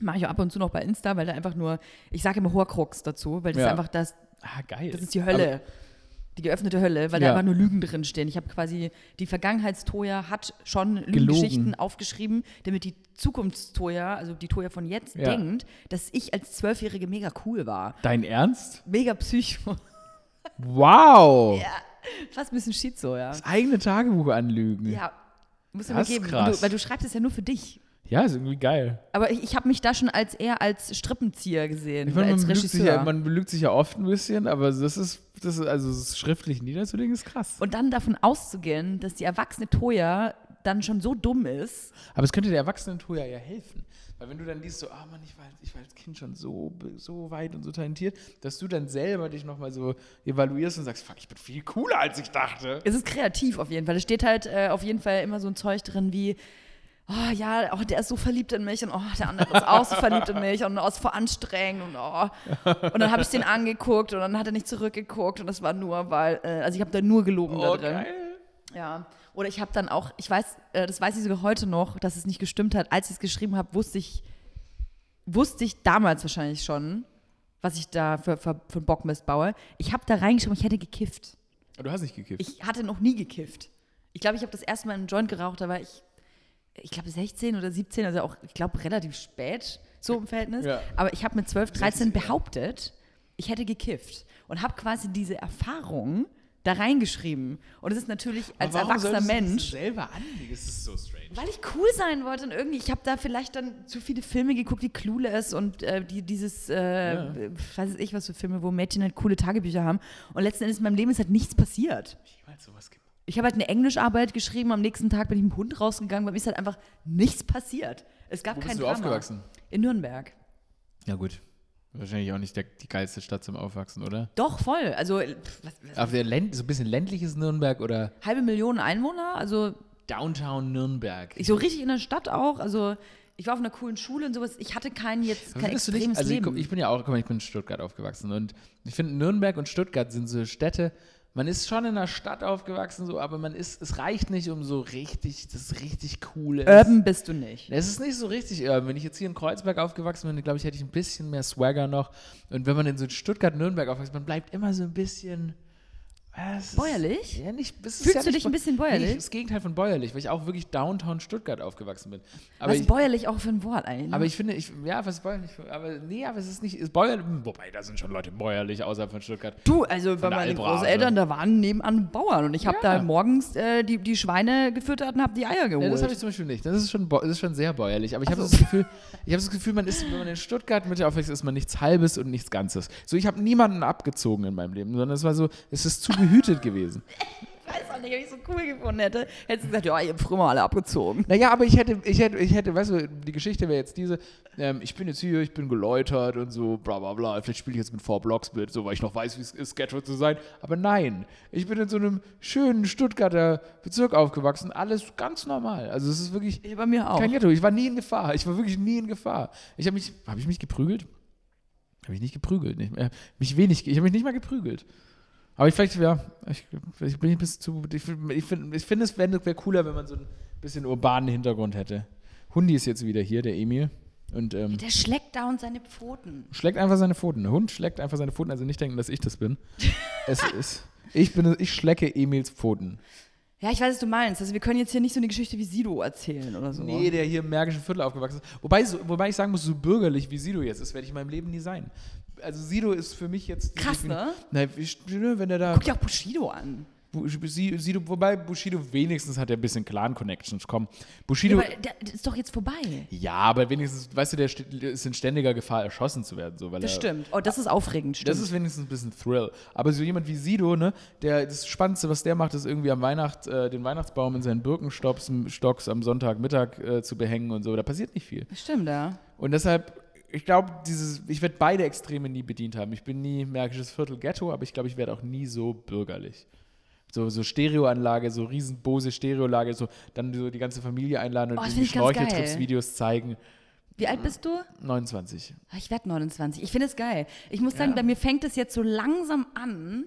Mache ich auch ab und zu noch bei Insta, weil da einfach nur, ich sage immer Horcrux dazu, weil das Ja. ist einfach das, Ah, geil. das ist die Hölle. Die geöffnete Hölle, weil Ja. da einfach nur Lügen drin stehen. Ich habe quasi, die Vergangenheitstoja hat schon. Lügengeschichten aufgeschrieben, damit die Zukunftstoja, also die Toja von jetzt, Ja. denkt, dass ich als Zwölfjährige mega cool war. Dein Ernst? Mega psycho. Wow. Fast ein bisschen Schizo, ja. Das eigene Tagebuch anlügen. Ja, musst du mir geben. krass. Du, weil du schreibst es ja nur für dich. Ja, ist irgendwie geil. Aber ich, ich habe mich da schon als eher als Strippenzieher gesehen, Ich meine, als man, belügt sich Regisseur. ja, man belügt sich ja oft ein bisschen, aber das ist, das ist also das schriftlich niederzulegen, ist krass. und dann davon auszugehen, dass die erwachsene Toja dann schon so dumm ist. Aber es könnte der erwachsenen Toya ja helfen. Weil wenn du dann liest, so, ah Mann, ich war, ich war als Kind schon so, so weit und so talentiert, dass du dann selber dich nochmal so evaluierst und sagst, fuck, ich bin viel cooler, als ich dachte. Es ist kreativ auf jeden Fall. Da steht halt äh, auf jeden Fall immer so ein Zeug drin wie, oh ja, oh, der ist so verliebt in mich und oh, der andere ist auch so verliebt in mich und oh, ist voll anstrengend und oh. Und dann habe ich den angeguckt und dann hat er nicht zurückgeguckt und das war nur, weil, äh, also ich habe da nur gelogen da Oh, drin. geil. Ja. Oder ich habe dann auch, ich weiß, äh, das weiß ich sogar heute noch, dass es nicht gestimmt hat. Als ich es geschrieben habe, wusste ich, wusste ich damals wahrscheinlich schon, was ich da für, für, für einen Bockmist baue. Ich habe da reingeschrieben, ich hätte gekifft. Aber du hast nicht gekifft. Ich hatte noch nie gekifft. Ich glaube, ich habe das erste Mal einen Joint geraucht, da war ich, ich glaube, 16 oder 17, also auch, ich glaube, relativ spät so im Verhältnis. Ja. Aber ich habe mit 12, 13 16, ja. behauptet, ich hätte gekifft und habe quasi diese Erfahrung da reingeschrieben. Und es ist natürlich als erwachsener solltest du Mensch, Das selber anlegen, das ist so strange. weil ich cool sein wollte und irgendwie, ich habe da vielleicht dann zu viele Filme geguckt, die Clueless und äh, die, dieses, äh, Ja. weiß ich was für Filme, wo Mädchen halt coole Tagebücher haben. Und letzten Endes in meinem Leben ist halt nichts passiert. Niemals sowas gemacht. Ich habe halt eine Englischarbeit geschrieben, am nächsten Tag bin ich mit dem Hund rausgegangen, bei mir ist halt einfach nichts passiert. Es gab Wo kein bist du Drama. aufgewachsen? In Nürnberg. Ja, gut. Wahrscheinlich auch nicht der, die geilste Stadt zum Aufwachsen, oder? Doch, voll. Also pff, was, was, Auf der Länd so ein bisschen ländliches Nürnberg oder halbe Million Einwohner, also Downtown Nürnberg. ich so richtig in der Stadt auch. Also ich war auf einer coolen Schule und sowas. Ich hatte kein jetzt kein extremes nicht, also ich, Leben. guck, ich bin ja auch, mal, ich bin in Stuttgart aufgewachsen und ich finde Nürnberg und Stuttgart sind so Städte, man ist schon in einer Stadt aufgewachsen, so, aber man ist, es reicht nicht, um so richtig, das richtig cool ist. Urban bist du nicht. Es ist nicht so richtig urban. Wenn ich jetzt hier in Kreuzberg aufgewachsen bin, glaube ich, hätte ich ein bisschen mehr Swagger noch. Und wenn man in so Stuttgart, Nürnberg aufwächst, man bleibt immer so ein bisschen. Äh, es ist- Bäuerlich? Ja, nicht. ist Fühlst ja du nicht dich ein bisschen bäuerlich? Nee, das Gegenteil von bäuerlich, weil ich auch wirklich Downtown Stuttgart aufgewachsen bin. Aber Was ich, bäuerlich auch für ein Wort eigentlich. ne? aber ich finde, ich, ja, was ist bäuerlich? Aber nee, aber es ist nicht, ist bäuerlich, wobei, da sind schon Leute bäuerlich außerhalb von Stuttgart. Du, also bei meinen. Großeltern, da waren nebenan Bauern und ich habe Ja. da morgens äh, die, die Schweine gefüttert und habe die Eier geholt. Ja, das habe ich zum Beispiel nicht. Das ist schon, das ist schon sehr bäuerlich. Aber ich habe das Gefühl, ich habe das Gefühl, man ist, wenn man in Stuttgart mit der aufwächst, ist man nichts Halbes und nichts Ganzes. So, ich habe niemanden abgezogen in meinem Leben, sondern es war so, es ist zu behütet gewesen. ich weiß auch nicht, ob ich so cool gefunden hätte. Hättest du gesagt, ja, ihr habt früher mal alle abgezogen. Naja, aber ich hätte, ich hätte, ich hätte, weißt du, die Geschichte wäre jetzt diese, ähm, ich bin jetzt hier, ich bin geläutert und so, bla bla bla, vielleicht spiele ich jetzt mit Four Blocks mit, so, weil ich noch weiß, wie es ist, Ghetto zu sein. Aber nein, ich bin in so einem schönen Stuttgarter Bezirk aufgewachsen, alles ganz normal. Also es ist wirklich Ich bei mir auch. kein Ghetto, ich war nie in Gefahr, ich war wirklich nie in Gefahr. Ich habe mich, habe ich mich geprügelt? Habe ich nicht geprügelt, nicht, äh, mich wenig, ich habe mich nicht mal geprügelt. Aber ich vielleicht, ja, ich, ich bin ein bisschen zu, ich finde, ich find, find, es wäre wär cooler, wenn man so ein bisschen urbanen Hintergrund hätte. Hundi ist jetzt wieder hier, der Emil. Und ähm, Der schlägt dauernd seine Pfoten. schlägt einfach seine Pfoten. Der Hund schlägt einfach seine Pfoten, also nicht denken, dass ich das bin. [LAUGHS] es ist, ich bin, ich schlecke Emils Pfoten. Ja, ich weiß, was du meinst. Also wir können jetzt hier nicht so eine Geschichte wie Sido erzählen oder so. Nee, der hier im Märkischen Viertel aufgewachsen ist. Wobei, so, wobei ich sagen muss, so bürgerlich wie Sido jetzt ist, werde ich in meinem Leben nie sein. Also Sido ist für mich jetzt... Krass, ne? Nein, ne, wenn er da... Guck dir auch Bushido an. Bu- Si- Sido, wobei Bushido wenigstens hat er ein bisschen Clan-Connections. Komm, Bushido... Ja, aber der, ist doch jetzt vorbei. Ja, aber wenigstens, weißt du, der st- ist in ständiger Gefahr, erschossen zu werden. So, weil Das er, stimmt. Oh, das ist aufregend, stimmt. Das ist wenigstens ein bisschen Thrill. Aber so jemand wie Sido, ne, der, das Spannendste, was der macht, ist irgendwie am Weihnacht, äh, den Weihnachtsbaum in seinen Birkenstocks Stocks am Sonntagmittag äh, zu behängen und so. Da passiert nicht viel. Das stimmt, ja. Und deshalb, ich glaube, dieses, ich werde beide Extreme nie bedient haben. Ich bin nie Märkisches Viertel Ghetto, aber ich glaube, ich werde auch nie so bürgerlich. So, so Stereoanlage, so riesen Bose Stereolage, so dann so die ganze Familie einladen und Oh, geil. Schnorcheltrips-Videos zeigen. Wie alt bist du? 29. Ah, Ich werde 29. Ich finde es geil. Ich muss sagen, Ja. bei mir fängt es jetzt so langsam an.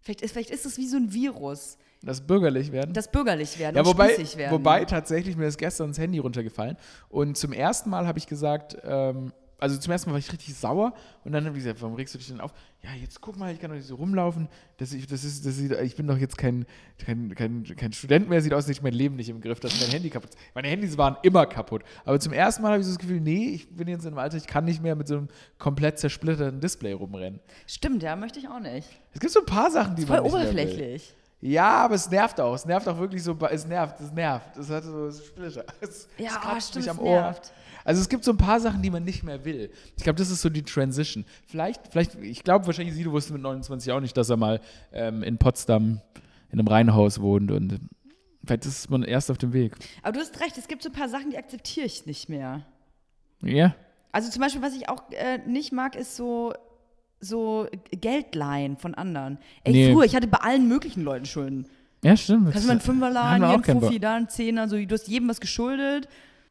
Vielleicht ist, vielleicht ist es wie so ein Virus. Das bürgerlich werden. Das bürgerlich werden ja, wobei, werden. wobei tatsächlich mir ist gestern das Handy runtergefallen und zum ersten Mal habe ich gesagt, ähm, also zum ersten Mal war ich richtig sauer und dann habe ich gesagt, warum regst du dich denn auf? Ja, jetzt guck mal, ich kann doch nicht so rumlaufen. Das, ich, das ist, das sieht, ich bin doch jetzt kein, kein, kein, kein Student mehr, sieht aus, als hätte ich mein Leben nicht im Griff, dass mein Handy kaputt ist. Meine Handys waren immer kaputt. Aber zum ersten Mal habe ich so das Gefühl, nee, ich bin jetzt in einem Alter, ich kann nicht mehr mit so einem komplett zersplitterten Display rumrennen. Stimmt, ja, möchte ich auch nicht. Es gibt so ein paar Sachen, die Voll man nicht mehr will. oberflächlich. Ja, aber es nervt auch. Es nervt auch wirklich so. Es nervt, es nervt. Es hat so Splitter. Es, Ja, es oh, stimmt, mich es am Ohr. nervt. Also es gibt so ein paar Sachen, die man nicht mehr will. Ich glaube, das ist so die Transition. Vielleicht, vielleicht, ich glaube wahrscheinlich, Sido wusste mit 29 auch nicht, dass er mal ähm, in Potsdam in einem Reihenhaus wohnt und vielleicht ist man erst auf dem Weg. Aber du hast recht, es gibt so ein paar Sachen, die akzeptiere ich nicht mehr. Ja? Also zum Beispiel, was ich auch äh, nicht mag, ist so, so Geld leihen von anderen. Ey, Nee. früher, ich hatte bei allen möglichen Leuten Schulden. Ja, stimmt. Kannst du mal einen Fünfer hier auch einen Fuffi, da einen Zehner, so, du hast jedem was geschuldet.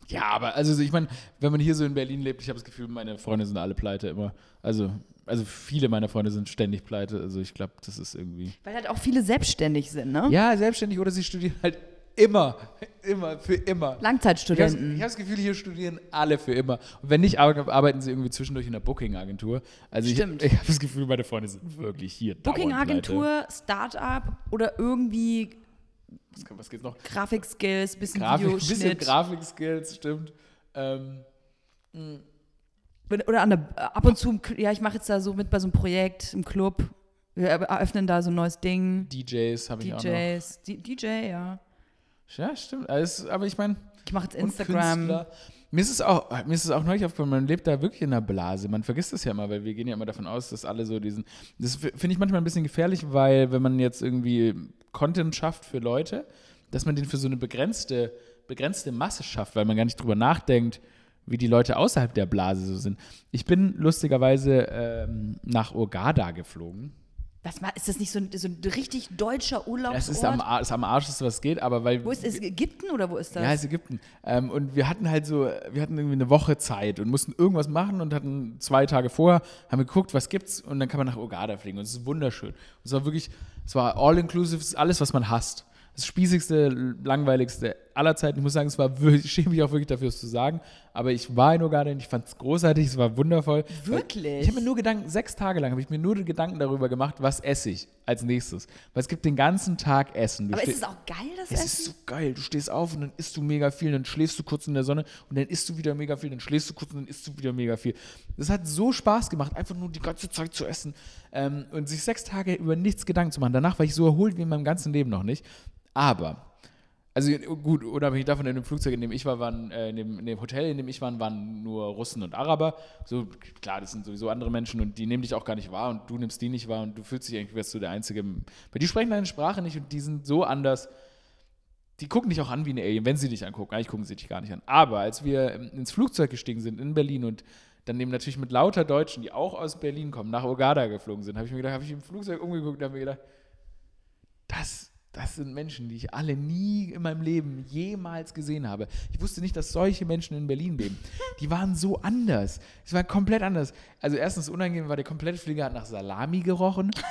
Ja, aber also ich meine, wenn man hier so in Berlin lebt, ich habe das Gefühl, meine Freunde sind alle pleite immer. Also, also viele meiner Freunde sind ständig pleite. Also ich glaube, das ist irgendwie. Weil halt auch viele selbstständig sind, ne? Ja, selbstständig oder sie studieren halt immer, immer, für immer. Ich habe Langzeitstudenten. hab das Gefühl, hier studieren alle für immer. Und wenn nicht, ar- arbeiten sie irgendwie zwischendurch in der Booking-Agentur. Also Stimmt. ich, ich habe das Gefühl, meine Freunde sind wirklich hier. Booking-Agentur, Start-up oder irgendwie Was, was geht's noch? Grafikskills, bisschen Grafik, ein bisschen Videoschnitt. Grafik-Skills, stimmt. Ähm, Oder an der, ab und zu, ja, ich mache jetzt da so mit bei so einem Projekt im Club. Wir eröffnen da so ein neues Ding. DJs habe ich auch noch. DJs, D DJ, ja. Ja, stimmt. Also, aber ich meine, Ich mache jetzt Instagram. Mir ist es auch, mir ist es auch neulich aufgefallen, man lebt da wirklich in einer Blase. Man vergisst das ja immer, weil wir gehen ja immer davon aus, dass alle so diesen. Das finde ich manchmal ein bisschen gefährlich, weil wenn man jetzt irgendwie Content schafft für Leute, dass man den für so eine begrenzte, begrenzte Masse schafft, weil man gar nicht drüber nachdenkt, wie die Leute außerhalb der Blase so sind. Ich bin lustigerweise ähm, nach Urgada geflogen. Was ma- ist das nicht so ein, so ein richtig deutscher Urlaubsort? Es ist am, Ar- ist am Arscheste, was geht, aber weil. wo ist es? Ägypten oder wo ist das? Ja, es ist Ägypten. Ähm, und wir hatten halt so, wir hatten irgendwie eine Woche Zeit und mussten irgendwas machen und hatten zwei Tage vorher, haben wir geguckt, was gibt's und dann kann man nach Ogada fliegen und es ist wunderschön. Und es war wirklich, es war all-inclusive, alles, was man hasst. Das spießigste, langweiligste aller Zeiten. Ich muss sagen, es war wirklich, ich schäme mich auch wirklich dafür, es zu sagen, aber ich war in Ogada und ich fand es großartig, es war wundervoll. Wirklich? Ich habe mir nur Gedanken, sechs Tage lang habe ich mir nur Gedanken darüber gemacht, was esse ich als nächstes. Weil es gibt den ganzen Tag Essen. Du Aber ist es auch geil, das es Essen? ist so geil. Du stehst auf und dann isst du mega viel, dann schläfst du kurz in der Sonne und dann isst du wieder mega viel, dann schläfst du kurz und dann isst du wieder mega viel. Das hat so Spaß gemacht, einfach nur die ganze Zeit zu essen ähm, und sich sechs Tage über nichts Gedanken zu machen. Danach war ich so erholt wie in meinem ganzen Leben noch nicht. Aber, also gut, unabhängig davon, in dem Flugzeug, in dem ich war, waren, äh, in, dem, in dem Hotel, in dem ich war, waren nur Russen und Araber. So, klar, das sind sowieso andere Menschen und die nehmen dich auch gar nicht wahr und du nimmst die nicht wahr und du fühlst dich irgendwie, als du der Einzige. Weil die sprechen deine Sprache nicht und die sind so anders die gucken dich auch an wie ein Alien, wenn sie dich angucken. Eigentlich gucken sie dich gar nicht an. Aber als wir ähm, ins Flugzeug gestiegen sind in Berlin und dann eben natürlich mit lauter Deutschen, die auch aus Berlin kommen, nach Ogada geflogen sind, habe ich mir gedacht, habe ich im Flugzeug umgeguckt und habe mir gedacht, das, das sind Menschen, die ich alle nie in meinem Leben jemals gesehen habe. Ich wusste nicht, dass solche Menschen in Berlin leben. Die waren so anders. Es war komplett anders. Also erstens unangenehm war, der komplette Flieger hat nach Salami gerochen. [LAUGHS]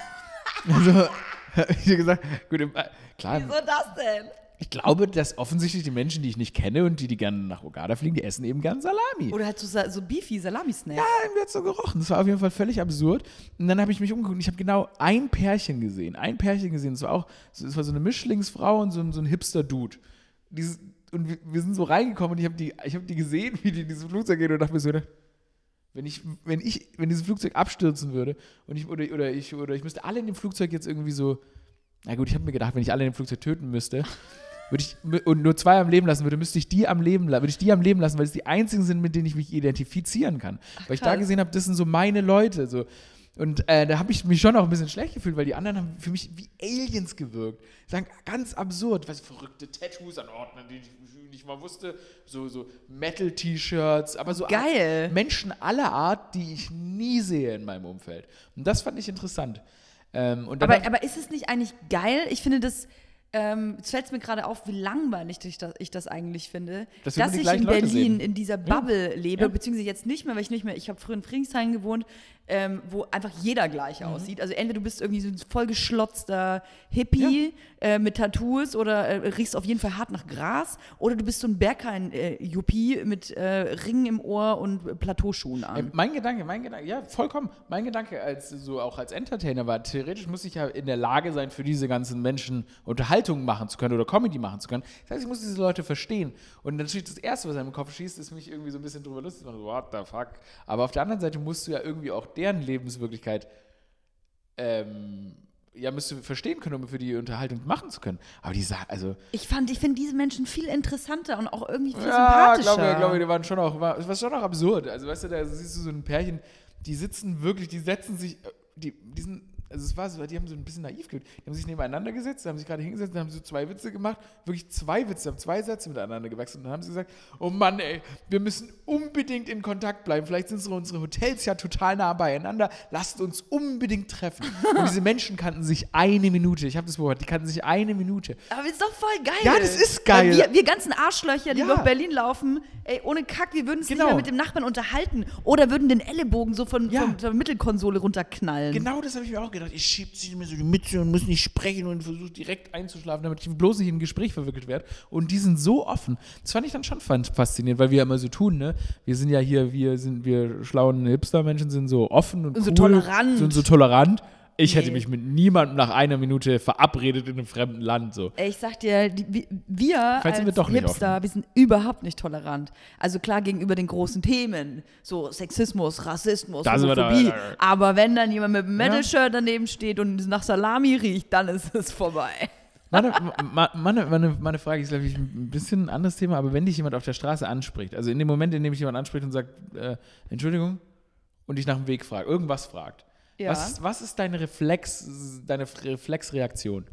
Also, ich gesagt, gut, äh, klar, Wieso das denn? Ich glaube, dass offensichtlich die Menschen, die ich nicht kenne und die, die gerne nach Ogada fliegen, die essen eben gern Salami. Oder halt so, Sa- so Beefy, Salami-Snacks. Ja, irgendwie hat so gerochen. Das war auf jeden Fall völlig absurd. Und dann habe ich mich umgeguckt und ich habe genau ein Pärchen gesehen. Ein Pärchen gesehen. Es war auch, es war so eine Mischlingsfrau und so ein, so ein Hipster-Dude. Und wir, wir sind so reingekommen und ich habe die, ich hab die gesehen, wie die in dieses Flugzeug gehen und dachte mir so, wenn ich, wenn ich, wenn dieses Flugzeug abstürzen würde und ich, oder, oder ich, oder ich müsste alle in dem Flugzeug jetzt irgendwie so, na gut, ich habe mir gedacht, wenn ich alle in dem Flugzeug töten müsste, würde ich und nur zwei am Leben lassen würde, müsste ich die am Leben lassen, würde ich die am Leben lassen, weil es die einzigen sind, mit denen ich mich identifizieren kann. weil ich da gesehen habe, das sind so meine Leute. So. Und äh, da habe ich mich schon auch ein bisschen schlecht gefühlt, weil die anderen haben für mich wie Aliens gewirkt. Sagen ganz absurd, was verrückte Tattoos anordnen, die ich nicht mal wusste. So, so Metal-T-Shirts, aber so Geil. Menschen aller Art, die ich nie sehe in meinem Umfeld. Und das fand ich interessant. Ähm, Aber, aber ist es nicht eigentlich geil? Ich finde das, ähm, jetzt fällt es mir gerade auf, wie langweilig ich das, ich das eigentlich finde, Dass dass ich in Berlin in dieser Bubble lebe, Ja. beziehungsweise jetzt nicht mehr, weil ich nicht mehr, ich habe früher in Friedrichshain gewohnt, ähm, wo einfach jeder gleich Mhm. aussieht. Also entweder du bist irgendwie so ein vollgeschlotzter Hippie äh, mit Tattoos oder äh, riechst auf jeden Fall hart nach Gras oder du bist so ein Berghain-Juppie mit äh, Ringen im Ohr und Plateauschuhen an. Ey, mein Gedanke, mein Gedanke, ja, vollkommen. Mein Gedanke als so auch als Entertainer war, theoretisch muss ich ja in der Lage sein, für diese ganzen Menschen Unterhaltung machen zu können oder Comedy machen zu können. Das heißt, ich muss diese Leute verstehen. Und natürlich das Erste, was einem im Kopf schießt, ist mich irgendwie so ein bisschen drüber lustig machen. So, what the fuck? Aber auf der anderen Seite musst du ja irgendwie auch deren Lebenswirklichkeit ähm, ja, müsst du verstehen können, um für die Unterhaltung machen zu können. Aber die sagen, also, Ich fand, ich finde diese Menschen viel interessanter und auch irgendwie viel ja, sympathischer. glaube ich, glaube, die waren schon auch, war, es war schon auch absurd. Also, weißt du, da siehst du so ein Pärchen, die sitzen wirklich, die setzen sich, äh, die, die sind, also es war so, die haben so ein bisschen naiv gewirkt. Die haben sich nebeneinander gesetzt, haben sich gerade hingesetzt, haben so zwei Witze gemacht, wirklich zwei Witze, haben zwei Sätze miteinander gewechselt und dann haben sie gesagt, oh Mann, ey, wir müssen unbedingt in Kontakt bleiben. Vielleicht sind so unsere Hotels ja total nah beieinander. Lasst uns unbedingt treffen. Und diese Menschen kannten sich eine Minute. Ich habe das beobachtet, die kannten sich eine Minute. Aber ist doch voll geil. Ja, das ist geil. Wir, wir ganzen Arschlöcher, die Ja. durch Berlin laufen, ey, ohne Kack, wir würden uns Genau. nicht mehr mit dem Nachbarn unterhalten. Oder würden den Ellenbogen so von, Ja. von der Mittelkonsole runterknallen. Genau das habe ich mir auch gedacht. Ich schieb sie mir so die Mitte und muss nicht sprechen und versuche direkt einzuschlafen, damit ich bloß nicht in ein Gespräch verwickelt werde. Und die sind so offen. Das fand ich dann schon faszinierend, weil wir ja immer so tun, ne? Wir sind ja hier, wir sind, wir schlauen Hipster-Menschen sind so offen und Und so cool, tolerant. Sind so tolerant. Ich hätte Nee. mich mit niemandem nach einer Minute verabredet in einem fremden Land. So. Ey, Ich sag dir, die, wir- Vielleicht als sind wir Hipster, wir sind überhaupt nicht tolerant. Also klar gegenüber den großen Themen, so Sexismus, Rassismus, Da wir da, Homophobie. ja, ja. Aber wenn dann jemand mit einem Metal-Shirt daneben steht und nach Salami riecht, dann ist es vorbei. Meine, meine, meine, meine Frage ist, glaube ich, ein bisschen ein anderes Thema, aber wenn dich jemand auf der Straße anspricht, also in dem Moment, in dem dich jemand anspricht und sagt, äh, Entschuldigung, und dich nach dem Weg fragt, irgendwas fragt, Ja. was, was ist deine Reflex, deine Reflexreaktion?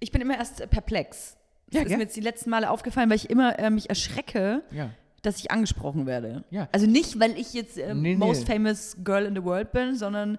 Ich bin immer erst perplex. Das Ja, ist gell? mir jetzt die letzten Male aufgefallen, weil ich immer äh, mich erschrecke, Ja. dass ich angesprochen werde. Ja. Also nicht, weil ich jetzt ähm, Nee, nee. most famous girl in the world bin, sondern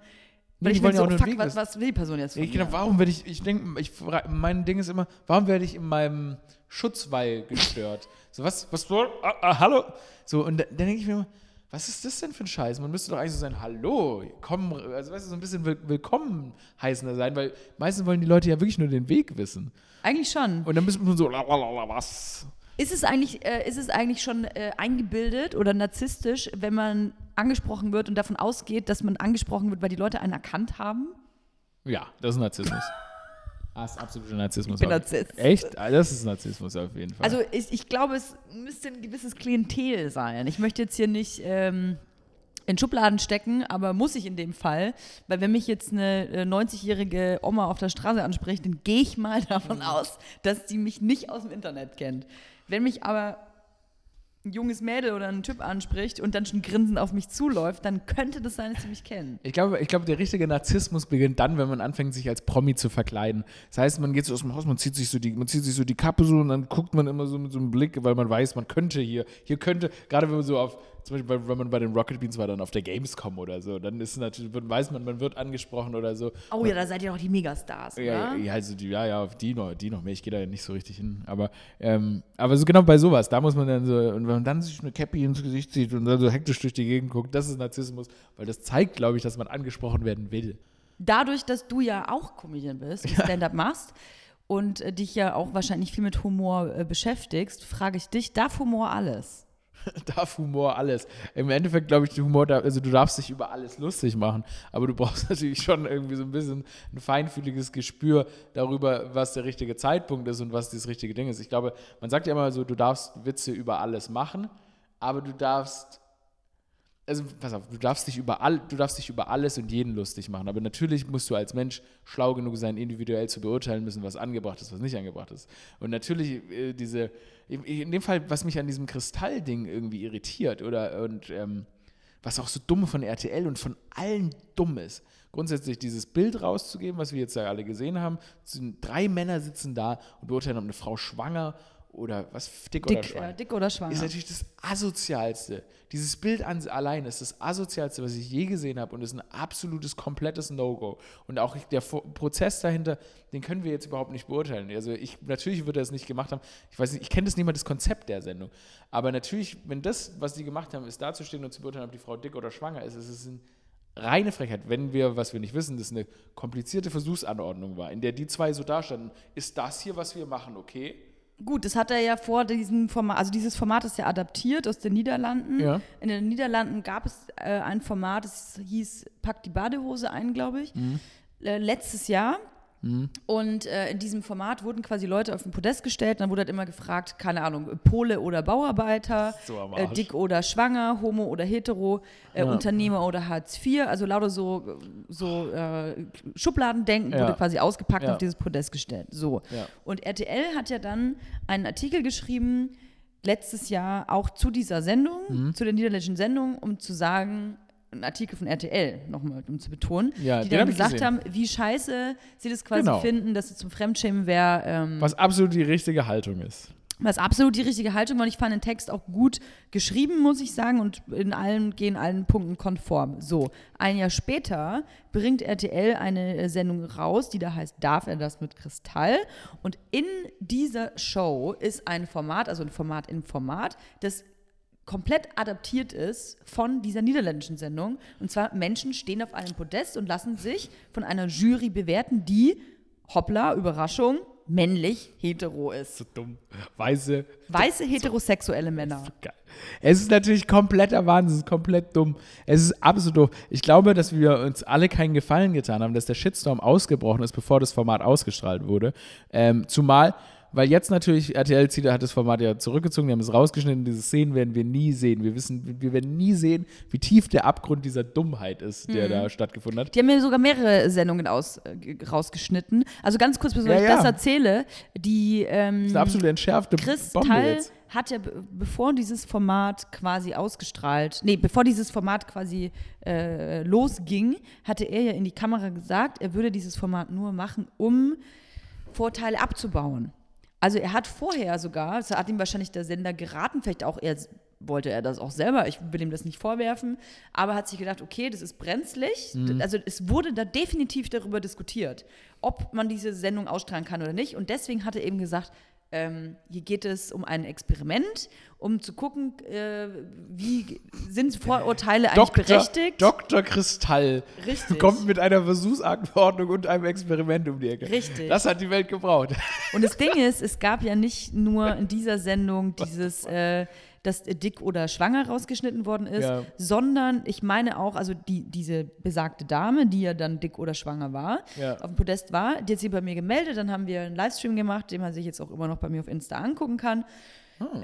weil die ich mir so, auch fuck, was, was will die Person jetzt von Ich genau, mir? warum werde ich, ich denke, ich, mein Ding ist immer, warum werde ich in meinem Schutzwall gestört? [LAUGHS] So, was, was, ah, ah, hallo? So, und da- dann denke ich mir immer, was ist das denn für ein Scheiß? Man müsste doch eigentlich so sein, hallo, komm, also weißt du, so ein bisschen will, willkommen heißender sein, weil meistens wollen die Leute ja wirklich nur den Weg wissen. Eigentlich schon. Und dann müssen wir so, lalalala, was? Ist es eigentlich, äh, ist es eigentlich schon äh, eingebildet oder narzisstisch, wenn man angesprochen wird und davon ausgeht, dass man angesprochen wird, weil die Leute einen erkannt haben? Ja, das ist Narzissmus. [LAUGHS] Das ist absoluter Narzissmus. Ich bin Narzisst. Echt? Ah, Das ist Narzissmus auf jeden Fall. Also ich, ich glaube, es müsste ein gewisses Klientel sein. Ich möchte jetzt hier nicht ähm, in Schubladen stecken, aber muss ich in dem Fall, weil wenn mich jetzt eine äh, 90-jährige Oma auf der Straße anspricht, dann gehe ich mal [LAUGHS] davon aus, dass sie mich nicht aus dem Internet kennt. Wenn mich aber ein junges Mädel oder ein Typ anspricht und dann schon grinsend auf mich zuläuft, dann könnte das sein, dass sie mich kennen. Ich glaube, ich glaube, der richtige Narzissmus beginnt dann, wenn man anfängt, sich als Promi zu verkleiden. Das heißt, man geht so aus dem Haus, man zieht sich so die, man zieht sich so die Kappe so und dann guckt man immer so mit so einem Blick, weil man weiß, man könnte hier, hier könnte, gerade wenn man so auf, zum Beispiel, bei- wenn man bei den Rocket Beans war, dann auf der Gamescom oder so, dann ist natürlich, weiß man, man wird angesprochen oder so. Oh ja, da seid ihr doch die Megastars, Ja, oder? ja, also die, ja, ja, auf die noch, die noch mehr. Ich gehe da ja nicht so richtig hin. Aber, ähm, aber so genau bei sowas, da muss man dann so, und wenn man dann sich eine Cappy ins Gesicht zieht und dann so hektisch durch die Gegend guckt, das ist Narzissmus, weil das zeigt, glaube ich, dass man angesprochen werden will. dadurch, dass du ja auch Comedian bist, Stand-up machst und äh, dich ja auch wahrscheinlich viel mit Humor äh, beschäftigst, frage ich dich, darf Humor alles? [LAUGHS] darf Humor alles. Im Endeffekt glaube ich, Humor, darf, also du darfst dich über alles lustig machen, aber du brauchst [LAUGHS] natürlich schon irgendwie so ein bisschen ein feinfühliges Gespür darüber, was der richtige Zeitpunkt ist und was das richtige Ding ist. Ich glaube, man sagt ja immer so, du darfst Witze über alles machen, aber du darfst also pass auf, du darfst dich über all, du darfst dich über alles und jeden lustig machen, aber natürlich musst du als Mensch schlau genug sein, individuell zu beurteilen müssen, was angebracht ist, was nicht angebracht ist. Und natürlich äh, diese, in, dem Fall, was mich an diesem Kristallding irgendwie irritiert oder und ähm, was auch so dumm von RTL und von allen dumm ist, grundsätzlich dieses Bild rauszugeben, was wir jetzt ja alle gesehen haben, drei Männer sitzen da und beurteilen, ob eine Frau schwanger oder was, dick, Dick, oder schwanger. äh, dick oder schwanger. ist natürlich das asozialste. Dieses Bild an allein ist das asozialste, was ich je gesehen habe und ist ein absolutes, komplettes No-Go. Und auch der Prozess dahinter, den können wir jetzt überhaupt nicht beurteilen. Also ich, natürlich würde er es nicht gemacht haben. Ich weiß nicht, ich kenne das nicht mal das Konzept der Sendung. Aber natürlich, wenn das, was die gemacht haben, ist dazustehen und zu beurteilen, ob die Frau dick oder schwanger ist, ist es ein reine Frechheit, wenn wir, was wir nicht wissen, das eine komplizierte Versuchsanordnung war, in der die zwei so dastanden, ist das hier, was wir machen, okay? Gut, das hat er ja vor diesem Format, also dieses Format ist ja adaptiert aus den Niederlanden. Ja. In den Niederlanden gab es äh, ein Format, das hieß Pack die Badehose ein, glaube ich, Mhm. äh, letztes Jahr. Und äh, in diesem Format wurden quasi Leute auf den Podest gestellt. Dann wurde halt immer gefragt, keine Ahnung, Pole oder Bauarbeiter, So äh, dick oder schwanger, homo oder hetero, äh, Ja. Unternehmer oder Hartz IV. Also lauter so, so äh, Schubladendenken Ja. wurde quasi ausgepackt und Ja. auf dieses Podest gestellt. So. Und RTL hat ja dann einen Artikel geschrieben, letztes Jahr auch zu dieser Sendung, Mhm. zu der niederländischen Sendung, um zu sagen, ein Artikel von RTL, nochmal, um zu betonen, Ja, die dann gesagt haben, wie scheiße sie das quasi Genau. finden, dass es zum Fremdschämen wäre, ähm, Was absolut die richtige Haltung ist. was absolut die richtige Haltung war. Und ich fand den Text auch gut geschrieben, muss ich sagen, und in allen gehen allen Punkten konform. So, ein Jahr später bringt RTL eine äh, Sendung raus, die da heißt Darf er das mit Kristall? Und in dieser Show ist ein Format, also ein Format in Format, das komplett adaptiert ist von dieser niederländischen Sendung. Und zwar Menschen stehen auf einem Podest und lassen sich von einer Jury bewerten, die, hoppla, Überraschung, männlich hetero ist. So dumm. Weiße. Weiße heterosexuelle Männer. Geil. Es ist natürlich kompletter Wahnsinn, es ist komplett dumm. Es ist absolut doof. Ich glaube, dass wir uns alle keinen Gefallen getan haben, dass der Shitstorm ausgebrochen ist, bevor das Format ausgestrahlt wurde. Ähm, zumal, weil jetzt natürlich, RTL zieht, hat das Format ja zurückgezogen, die haben es rausgeschnitten, diese Szenen werden wir nie sehen. Wir wissen, wir werden nie sehen, wie tief der Abgrund dieser Dummheit ist, der da stattgefunden hat. Die haben mir sogar mehrere Sendungen aus, äh, ge- rausgeschnitten. Also ganz kurz, bevor Ja, ich ja. das erzähle, die ähm, Das ist eine absolut entschärfte Bombe Kristall jetzt. hat ja, be- bevor dieses Format quasi ausgestrahlt, nee, bevor dieses Format quasi äh, losging, hatte er ja in die Kamera gesagt, er würde dieses Format nur machen, um Vorteile abzubauen. Also er hat vorher sogar, das hat ihm wahrscheinlich der Sender geraten, vielleicht auch er wollte er das auch selber, ich will ihm das nicht vorwerfen, aber hat sich gedacht, okay, das ist brenzlig. Mhm. Also es wurde da definitiv darüber diskutiert, ob man diese Sendung ausstrahlen kann oder nicht. Und deswegen hat er eben gesagt, ähm, hier geht es um ein Experiment, um zu gucken, äh, wie sind Vorurteile eigentlich Dr. berechtigt. Dr. Kristall Richtig. kommt mit einer Versuchsanordnung und einem Experiment um die Ecke. Richtig. Das hat die Welt gebraucht. Und das Ding ist, es gab ja nicht nur in dieser Sendung dieses, äh, dass dick oder schwanger rausgeschnitten worden ist, Ja. sondern ich meine auch, also die, diese besagte Dame, die ja dann dick oder schwanger war, Ja. auf dem Podest war, die hat sich bei mir gemeldet, dann haben wir einen Livestream gemacht, den man sich jetzt auch immer noch bei mir auf Insta angucken kann.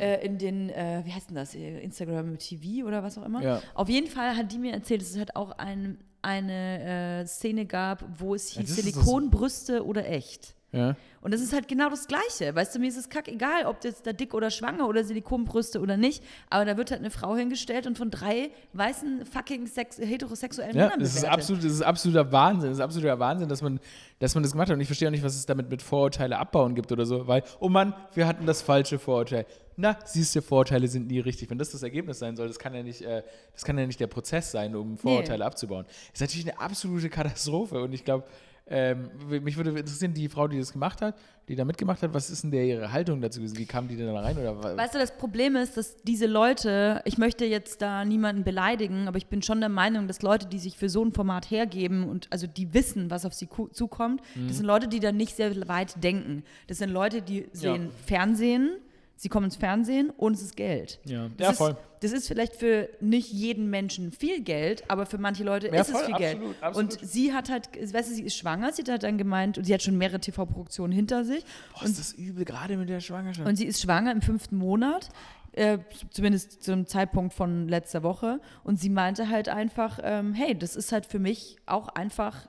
Äh, in den, äh, wie heißt denn das, äh, Instagram TV oder was auch immer. Ja. Auf jeden Fall hat die mir erzählt, dass es halt auch ein, eine äh, Szene gab, wo es hieß Silikonbrüste oder echt. Ja. Und das ist halt genau das Gleiche. Weißt du, mir ist es kackegal, ob jetzt da dick oder schwanger oder Silikonbrüste oder nicht. Aber da wird halt eine Frau hingestellt und von drei weißen fucking sex heterosexuellen Ja, Männern das ist, absolut, das ist absoluter Wahnsinn. Das ist absoluter Wahnsinn, dass man, dass man das gemacht hat. Und ich verstehe auch nicht, was es damit mit Vorurteile abbauen gibt oder so. Weil, oh Mann, wir hatten das falsche Vorurteil. Na, siehst du, Vorurteile sind nie richtig. Wenn das das Ergebnis sein soll, das kann ja nicht, äh, das kann ja nicht der Prozess sein, um Vorurteile abzubauen. ist natürlich eine absolute Katastrophe. Und ich glaube, ähm, mich würde interessieren, die Frau, die das gemacht hat, die da mitgemacht hat, was ist denn der ihre Haltung dazu? gewesen? Wie kam die denn da rein? Oder Weißt du, das Problem ist, dass diese Leute, ich möchte jetzt da niemanden beleidigen, aber ich bin schon der Meinung, dass Leute, die sich für so ein Format hergeben und also die wissen, was auf sie zukommt, Mhm. das sind Leute, die da nicht sehr weit denken. Das sind Leute, die sehen Fernsehen, sie kommen ins Fernsehen und es ist Geld. Ja. Das Ja, ist, voll. Das ist vielleicht für nicht jeden Menschen viel Geld, aber für manche Leute Ja, ist es voll, viel Geld. absolut, absolut. Und sie hat halt, weißt du, sie ist schwanger, sie hat dann gemeint, und sie hat schon mehrere TV-Produktionen hinter sich. Boah, ist das übel, gerade mit der Schwangerschaft. Und sie ist schwanger im fünften Monat, äh, zumindest zum Zeitpunkt von letzter Woche. Und sie meinte halt einfach, ähm, hey, das ist halt für mich auch einfach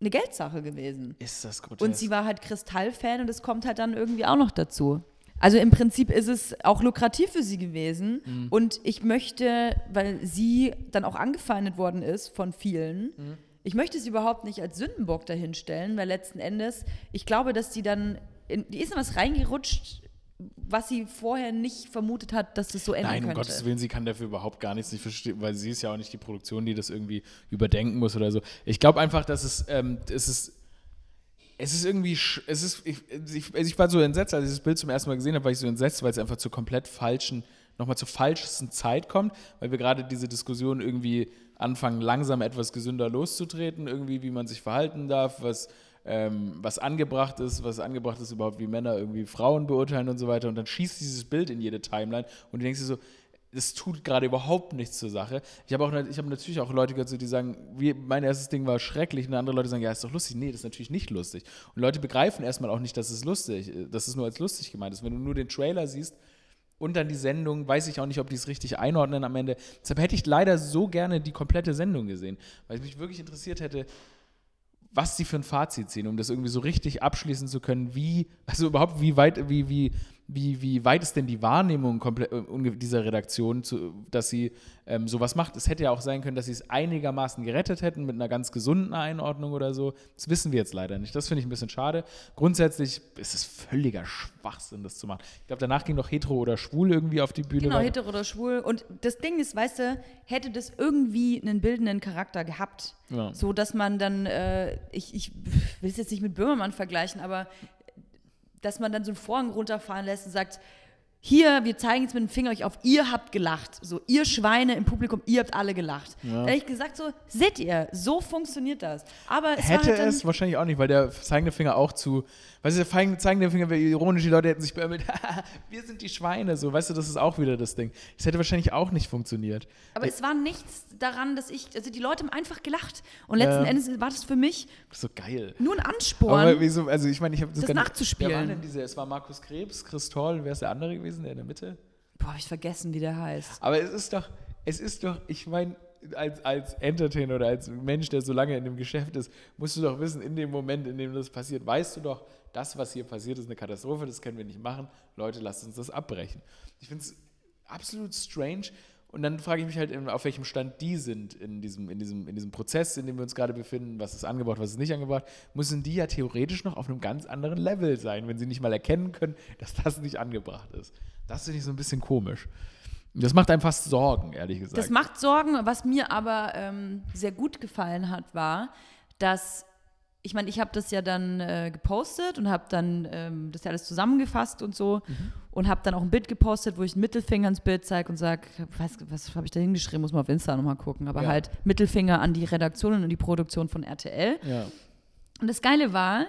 eine Geldsache gewesen. ist das grotesk. Und sie war halt Kristall-Fan und das kommt halt dann irgendwie auch noch dazu. Also im Prinzip ist es auch lukrativ für sie gewesen. Mhm. Und ich möchte, weil sie dann auch angefeindet worden ist von vielen, Mhm. ich möchte sie überhaupt nicht als Sündenbock dahinstellen, weil letzten Endes, ich glaube, dass die dann, in, die ist in was reingerutscht, was sie vorher nicht vermutet hat, dass das so enden Nein, um könnte. Gottes Willen, sie kann dafür überhaupt gar nichts nicht verstehen, weil sie ist ja auch nicht die Produktion, die das irgendwie überdenken muss oder so. Ich glaube einfach, dass es, ähm, es ist, es ist irgendwie, es ist, ich, ich, also ich war so entsetzt, als ich das Bild zum ersten Mal gesehen habe, war ich so entsetzt, weil es einfach zur komplett falschen, nochmal zur falschesten Zeit kommt, weil wir gerade diese Diskussion irgendwie anfangen, langsam etwas gesünder loszutreten, irgendwie, wie man sich verhalten darf, was, ähm, was angebracht ist, was angebracht ist überhaupt, wie Männer irgendwie Frauen beurteilen und so weiter. Und dann schießt dieses Bild in jede Timeline und du denkst dir so, das tut gerade überhaupt nichts zur Sache. Ich habe auch, ich habe natürlich auch Leute gehört, die sagen, wie, mein erstes Ding war schrecklich, und andere Leute sagen, ja, ist doch lustig. Nee, das ist natürlich nicht lustig. Und Leute begreifen erstmal auch nicht, dass es lustig, dass es nur als lustig gemeint ist. Wenn du nur den Trailer siehst und dann die Sendung, weiß ich auch nicht, ob die es richtig einordnen am Ende. Deshalb hätte ich leider so gerne die komplette Sendung gesehen, weil es mich wirklich interessiert hätte, was sie für ein Fazit ziehen, um das irgendwie so richtig abschließen zu können, wie, also überhaupt, wie weit, wie, wie, wie, wie weit ist denn die Wahrnehmung äh, dieser Redaktion, zu, dass sie ähm, sowas macht. Es hätte ja auch sein können, dass sie es einigermaßen gerettet hätten mit einer ganz gesunden Einordnung oder so. Das wissen wir jetzt leider nicht. Das finde ich ein bisschen schade. Grundsätzlich ist es völliger Schwachsinn, das zu machen. Ich glaube, danach ging noch hetero oder schwul irgendwie auf die Bühne. Genau, hetero oder schwul. Und das Ding ist, weißt du, hätte das irgendwie einen bildenden Charakter gehabt, Ja. so dass man dann, äh, ich, ich will es jetzt nicht mit Böhmermann vergleichen, aber dass man dann so einen Vorhang runterfahren lässt und sagt, hier, wir zeigen jetzt mit dem Finger euch auf, ihr habt gelacht. So, ihr Schweine im Publikum, ihr habt alle gelacht. Da hätte ich gesagt, so, seht ihr, so funktioniert das. Aber es Hätte halt es wahrscheinlich auch nicht, weil der zeigende Finger auch zu, weißt du, der zeigende Finger wäre ironisch, die Leute hätten sich beömmelt, [LAUGHS] wir sind die Schweine, so, weißt du, das ist auch wieder das Ding. Das hätte wahrscheinlich auch nicht funktioniert. aber es war nichts daran, dass ich, also die Leute haben einfach gelacht. Und letzten Ja. Endes war das für mich Das so geil. nur ein Ansporn. Aber wieso, also ich meine, ich habe das, das nicht- nachzuspielen. Wer war denn diese, es war Markus Krebs, Chris Toll, wer ist der andere gewesen, der in der Mitte? Boah, hab ich vergessen, wie der heißt. Aber es ist doch, es ist doch, ich meine, als, als Entertainer oder als Mensch, der so lange in dem Geschäft ist, musst du doch wissen, in dem Moment, in dem das passiert, weißt du doch, das, was hier passiert, ist eine Katastrophe, das können wir nicht machen. Leute, lasst uns das abbrechen. Ich finde es absolut strange. Und dann frage ich mich halt, auf welchem Stand die sind in diesem, in, diesem, in diesem Prozess, in dem wir uns gerade befinden, was ist angebracht, was ist nicht angebracht, müssen die ja theoretisch noch auf einem ganz anderen Level sein, wenn sie nicht mal erkennen können, dass das nicht angebracht ist. Das finde ich so ein bisschen komisch. Das macht einem fast Sorgen, ehrlich gesagt. Das macht Sorgen. Was mir aber ähm, sehr gut gefallen hat, war, dass ich meine, ich habe das ja dann äh, gepostet und habe dann ähm, das ja alles zusammengefasst und so Mhm. und habe dann auch ein Bild gepostet, wo ich einen Mittelfinger ins Bild zeige und sage, was, was habe ich da hingeschrieben, muss man auf Insta nochmal gucken, aber Ja. halt Mittelfinger an die Redaktionen und die Produktion von RTL. ja. Und das Geile war,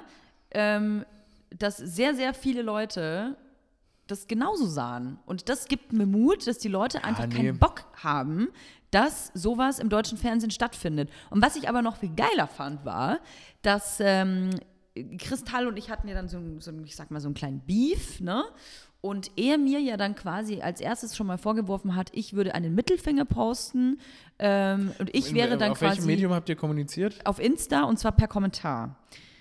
ähm, dass sehr, sehr viele Leute das genauso sahen. Und das gibt mir Mut, dass die Leute einfach nee. keinen Bock haben, dass sowas im deutschen Fernsehen stattfindet. Und was ich aber noch viel geiler fand, war, dass ähm, Kristall und ich hatten ja dann so, ein- so ich sag mal, so einen kleinen Beef, ne? Und er mir ja dann quasi als erstes schon mal vorgeworfen hat, ich würde einen Mittelfinger posten ähm, und ich wäre dann Auf quasi welchem Medium habt ihr kommuniziert? auf Insta und zwar per Kommentar.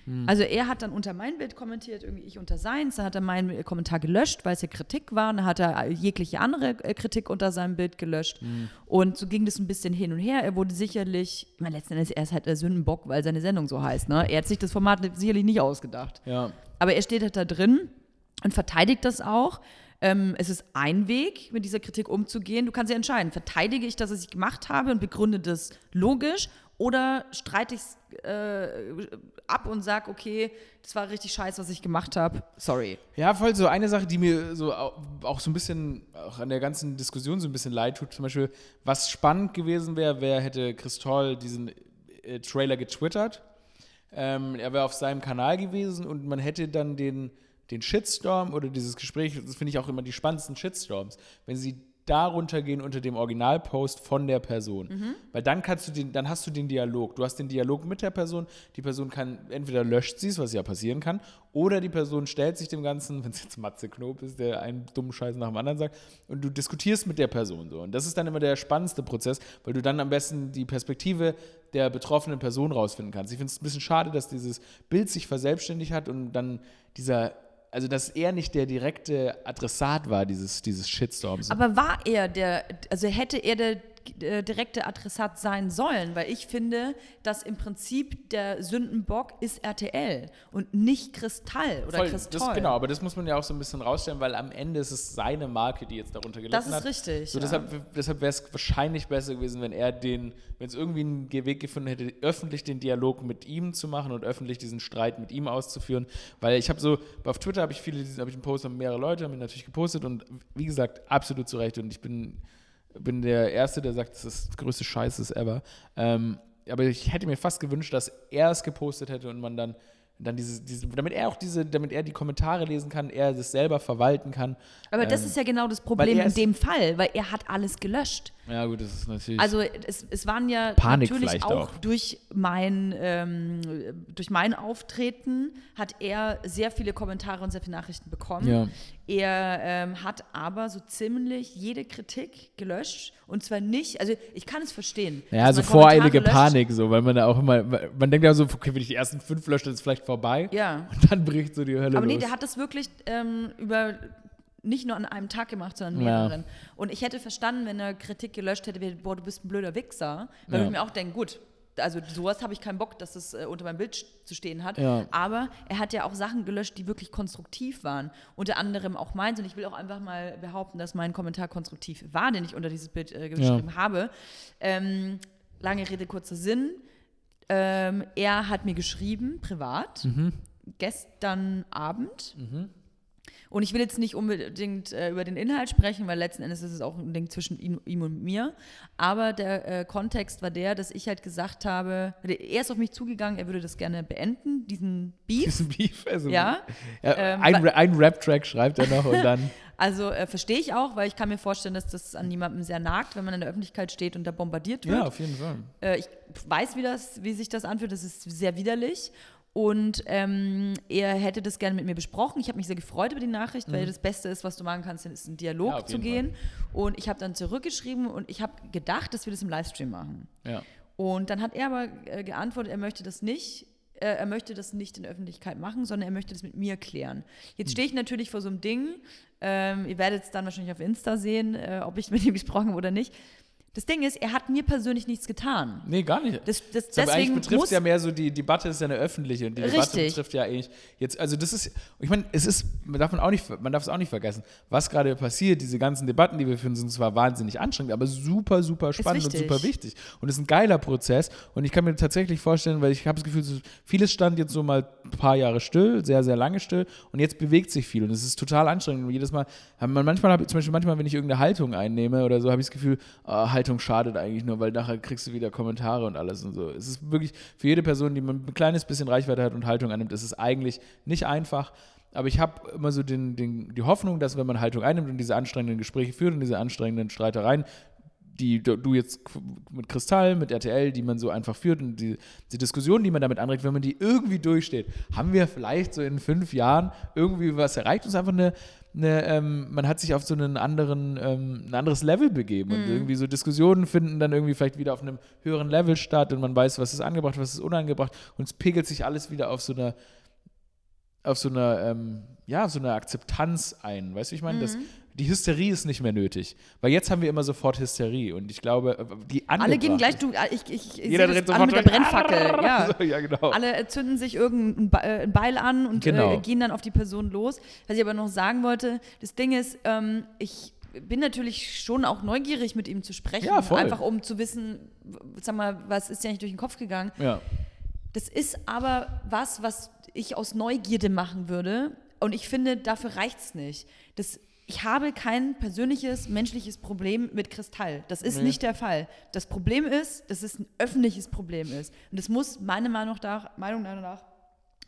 Hm. Also er hat dann unter mein Bild kommentiert, irgendwie ich unter seins, dann hat er meinen Kommentar gelöscht, weil es ja Kritik war, dann hat er jegliche andere äh, Kritik unter seinem Bild gelöscht Hm. und so ging das ein bisschen hin und her. Er wurde sicherlich, ich meine letzten Endes, er ist halt der Sündenbock, weil seine Sendung so heißt, ne? Er hat sich das Format sicherlich nicht ausgedacht. Ja. Aber er steht halt da drin und verteidigt das auch. Ähm, es ist ein Weg, mit dieser Kritik umzugehen. Du kannst ja entscheiden, verteidige ich das, was ich gemacht habe und begründe das logisch oder streite ich es äh, ab und sage, okay, das war richtig scheiße, was ich gemacht habe. Sorry. Ja, voll so eine Sache, die mir so au- auch so ein bisschen, auch an der ganzen Diskussion so ein bisschen leid tut, zum Beispiel, was spannend gewesen wäre, wer hätte Chris Toll diesen äh, Trailer getwittert. Ähm, er wäre auf seinem Kanal gewesen und man hätte dann den, den Shitstorm oder dieses Gespräch, das finde ich auch immer die spannendsten Shitstorms, wenn sie darunter gehen unter dem Originalpost von der Person. Weil dann kannst du den, dann hast du den Dialog. Du hast den Dialog mit der Person, die Person kann, entweder löscht sie es, was ja passieren kann, oder die Person stellt sich dem Ganzen, [LAUGHS] wenn es jetzt Matze Knob ist, der einen dummen Scheiß nach dem anderen sagt, und du diskutierst mit der Person so. Und das ist dann immer der spannendste Prozess, weil du dann am besten die Perspektive der betroffenen Person rausfinden kannst. Ich finde es ein bisschen schade, dass dieses Bild sich verselbstständigt hat und dann dieser, also dass er nicht der direkte Adressat war, dieses, dieses Shitstorms. Aber war er der, also hätte er der äh, direkte Adressat sein sollen, weil ich finde, dass im Prinzip der Sündenbock ist RTL und nicht Kristall oder Voll, Kristall. das, genau, aber das muss man ja auch so ein bisschen rausstellen, weil am Ende ist es seine Marke, die jetzt darunter gelitten Das ist hat. richtig, So, ja. Deshalb, deshalb wäre es wahrscheinlich besser gewesen, wenn er den, wenn es irgendwie einen Weg gefunden hätte, öffentlich den Dialog mit ihm zu machen und öffentlich diesen Streit mit ihm auszuführen. Weil ich habe so, auf Twitter habe ich viele, habe ich einen Post, haben mehrere Leute, haben ihn natürlich gepostet und wie gesagt, absolut zu Recht. Und ich bin, bin der Erste, der sagt, das ist das größte Scheißes ever. Ähm, aber ich hätte mir fast gewünscht, dass er es gepostet hätte und man dann dann diese, diese, damit er auch diese, damit er die Kommentare lesen kann, er das selber verwalten kann. Aber das Ähm, ist ja genau das Problem in dem Fall, weil er hat alles gelöscht. Ja, gut, das ist natürlich. Also es, es waren ja Panik natürlich auch, auch. durch mein ähm, durch mein Auftreten hat er sehr viele Kommentare und sehr viele Nachrichten bekommen. Ja. Er ähm, hat aber so ziemlich jede Kritik gelöscht und zwar nicht, also ich kann es verstehen. Ja, dass so man Kommentare voreilige löscht. Panik, so, weil man da auch immer, man denkt ja so, okay, wenn ich die ersten fünf lösche, dann ist es vielleicht vorbei. Ja. Und dann bricht so die Hölle Aber nee, los. der hat das wirklich ähm, über nicht nur an einem Tag gemacht, sondern Ja. mehreren. Und ich hätte verstanden, wenn er Kritik gelöscht hätte, wäre, boah, du bist ein blöder Wichser. Weil Ja. ich mir auch denke, gut, also sowas habe ich keinen Bock, dass es äh, unter meinem Bild zu stehen hat. Ja. Aber er hat ja auch Sachen gelöscht, die wirklich konstruktiv waren. Unter anderem auch meins. Und ich will auch einfach mal behaupten, dass mein Kommentar konstruktiv war, den ich unter dieses Bild äh, geschrieben habe. Ähm, lange Rede, kurzer Sinn. Ähm, er hat mir geschrieben, privat, Mhm. gestern Abend. Und ich will jetzt nicht unbedingt äh, über den Inhalt sprechen, weil letzten Endes ist es auch ein Ding zwischen ihm, ihm und mir. Aber der äh, Kontext war der, dass ich halt gesagt habe, er ist auf mich zugegangen, er würde das gerne beenden, diesen Beef. Diesen Beef, also, Ja, ja, ähm, ein, ein Rap-Track schreibt er noch und dann. [LAUGHS] Also äh, verstehe ich auch, weil ich kann mir vorstellen, dass das an jemandem sehr nagt, wenn man in der Öffentlichkeit steht und da bombardiert wird. ja, auf jeden Fall. Äh, ich weiß, wie, das, wie sich das anfühlt. Das ist sehr widerlich. Und ähm, er hätte das gerne mit mir besprochen. Ich habe mich sehr gefreut über die Nachricht, weil das Beste ist, was du machen kannst, ist in Ja, Dialog auf zu gehen. Und ich habe dann zurückgeschrieben und ich habe gedacht, dass wir das im Livestream machen. Ja. Und dann hat er aber äh, geantwortet, er möchte das nicht. Äh, er möchte das nicht in der Öffentlichkeit machen, sondern er möchte das mit mir klären. Jetzt stehe ich natürlich vor so einem Ding. Ähm, ihr werdet es dann wahrscheinlich auf Insta sehen, äh, ob ich [LAUGHS] mit ihm gesprochen habe oder nicht. Das Ding ist, er hat mir persönlich nichts getan. Nee, gar nicht. Das, das, Das deswegen betrifft muss ja mehr so, die Debatte ist ja eine öffentliche und die Debatte Richtig. betrifft ja eigentlich jetzt, also das ist, ich meine, es ist, man darf, man auch nicht, man darf es auch nicht vergessen, was gerade passiert, diese ganzen Debatten, die wir führen, sind zwar wahnsinnig anstrengend, aber super, super spannend und super wichtig. Und es ist ein geiler Prozess und ich kann mir tatsächlich vorstellen, weil ich habe das Gefühl, vieles stand jetzt so mal ein paar Jahre still, sehr, sehr lange still und jetzt bewegt sich viel und es ist total anstrengend und jedes Mal, manchmal, hab ich- zum Beispiel manchmal, wenn ich irgendeine Haltung einnehme oder so, habe ich das Gefühl, ah, Haltung schadet eigentlich nur, weil nachher kriegst du wieder Kommentare und alles und so. Es ist wirklich für jede Person, die ein kleines bisschen Reichweite hat und Haltung annimmt, ist es eigentlich nicht einfach. Aber ich habe immer so den, den, die Hoffnung, dass wenn man Haltung einnimmt und diese anstrengenden Gespräche führt und diese anstrengenden Streitereien, die du jetzt mit Kristall, mit RTL, die man so einfach führt und die, die Diskussion, die man damit anregt, wenn man die irgendwie durchsteht, haben wir vielleicht so in fünf Jahren irgendwie was erreicht. Ist einfach eine, eine ähm, man hat sich auf so einen anderen, ähm, ein anderes Level begeben und irgendwie so Diskussionen finden dann irgendwie vielleicht wieder auf einem höheren Level statt und man weiß, was ist angebracht, was ist unangebracht und es pegelt sich alles wieder auf so einer auf so einer, ähm, ja, auf so einer Akzeptanz ein. Weißt du, wie ich meine? Das, die Hysterie ist nicht mehr nötig. Weil jetzt haben wir immer sofort Hysterie. Und ich glaube, äh, die Alle gehen gleich, du, äh, ich, ich, ich Jeder dreht sofort mit der. Brennfackel. [LAUGHS] Ja. So, ja, genau. Alle zünden sich irgendein äh, Beil an und Genau. äh, gehen dann auf die Person los. Was ich aber noch sagen wollte, das Ding ist, ähm, ich bin natürlich schon auch neugierig, mit ihm zu sprechen. Ja, voll. Einfach um zu wissen, sag mal, was ist dir eigentlich durch den Kopf gegangen. Ja. Das ist aber was, was ich aus Neugierde machen würde. Und ich finde, dafür reicht es nicht. Das, ich habe kein persönliches, menschliches Problem mit Kristall. Das ist Nee. nicht der Fall. Das Problem ist, dass es ein öffentliches Problem ist. Und es muss meiner Meinung nach, Meinung nach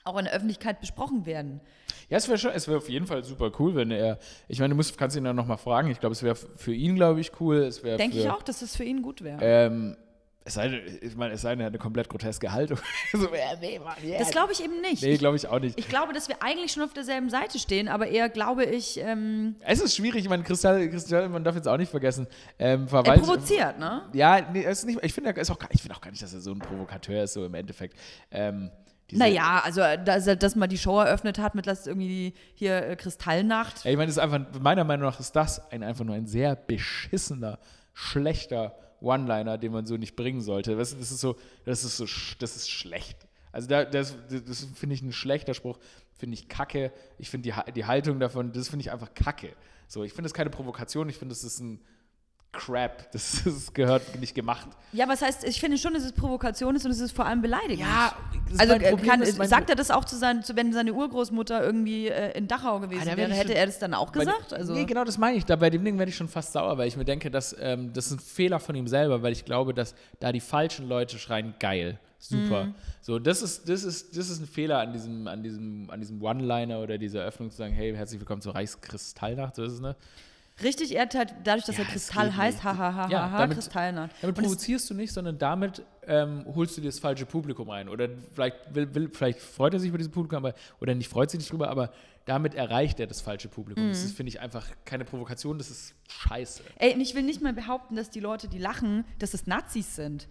auch in der Öffentlichkeit besprochen werden. Ja, es wäre schon, es wäre auf jeden Fall super cool, wenn er, ich meine, du musst, kannst ihn dann nochmal fragen. Ich glaube, es wäre für ihn, glaube ich, cool. Es Denke ich auch, dass es für ihn gut wäre. Ähm, es sei, denn- ich meine, es sei denn, er hat eine komplett groteske Haltung. [LAUGHS] so, ja, nee, Mann, yeah. das glaube ich eben nicht. Nee, glaube ich auch nicht. ich glaube, dass wir eigentlich schon auf derselben Seite stehen, aber eher glaube ich, ähm, Es ist schwierig, ich meine, Kristall, Kristall, man darf jetzt auch nicht vergessen, ähm, er provoziert, ne? Ja, nee, es ist nicht, ich finde auch, ich finde auch gar nicht, dass er so ein Provokateur ist, so im Endeffekt. Ähm, diese- Naja, also dass dass mal die Show eröffnet hat mit lass irgendwie hier äh, Kristallnacht. Ja, ich meine, es ist einfach, meiner Meinung nach ist das ein, einfach nur ein sehr beschissener, schlechter One-Liner, den man so nicht bringen sollte. Das, das ist so, das ist so, das ist schlecht. Also da, das, das finde ich ein schlechter Spruch, finde ich kacke. Ich finde die, die Haltung davon, das finde ich einfach kacke. So, ich finde das keine Provokation, ich finde, das ist ein Crap. Das, [LAUGHS] das gehört nicht gemacht. Ja, was heißt, ich finde schon, dass es Provokation ist und es ist vor allem beleidigend. ist Also Problem, kann, sagt er das auch zu sein, zu, wenn seine Urgroßmutter irgendwie äh, in Dachau gewesen Ah, wäre, hätte schon- er das dann auch gesagt? Also, Nee, genau das meine ich. Da bei dem Ding werde ich schon fast sauer, weil ich mir denke, dass, ähm, das ist ein Fehler von ihm selber, weil ich glaube, dass da die falschen Leute schreien, geil, super. Mhm. So, das ist, das ist, das ist ein Fehler an diesem, an diesem, an diesem One-Liner oder dieser Eröffnung zu sagen, hey, herzlich willkommen zur Reichskristallnacht, so ist es, ne? Richtig, er hat halt, dadurch, dass Ja, er es Kristall heißt, nicht. hahaha, Ja, damit- Kristallnacht. Damit Und es- provozierst du nicht, sondern damit ähm, holst du dir das falsche Publikum rein. Oder vielleicht, will, will, vielleicht freut er sich über dieses Publikum, aber, oder nicht freut sich nicht drüber, aber damit erreicht er das falsche Publikum. Mhm. Das ist, finde ich, einfach keine Provokation, das ist scheiße. Ey, und ich will nicht mal behaupten, dass die Leute, die lachen, dass es Nazis sind.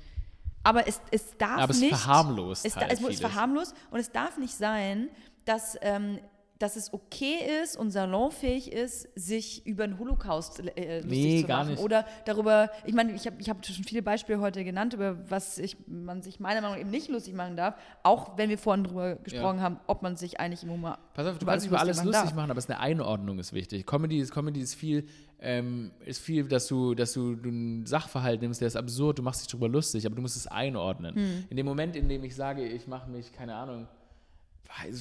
Aber es, es darf Aber es nicht. verharmlost Es, halt es muss vieles. verharmlost und es darf nicht sein, dass, ähm, dass es okay ist und salonfähig ist, sich über den Holocaust äh, lustig Nee, zu gar machen. nicht. Oder darüber, ich meine, ich habe ich hab schon viele Beispiele heute genannt, über was ich, man sich meiner Meinung nach eben nicht lustig machen darf, auch wenn wir vorhin darüber gesprochen haben, ob man sich eigentlich im Humor Pass auf, du kannst über alles lustig machen, aber es ist eine Einordnung ist wichtig. Comedy ist, Comedy ist viel, ähm, ist viel, dass du, dass du, du einen Sachverhalt nimmst, der ist absurd, du machst dich darüber lustig, aber du musst es einordnen. Hm. In dem Moment, in dem ich sage, ich mache mich, keine Ahnung,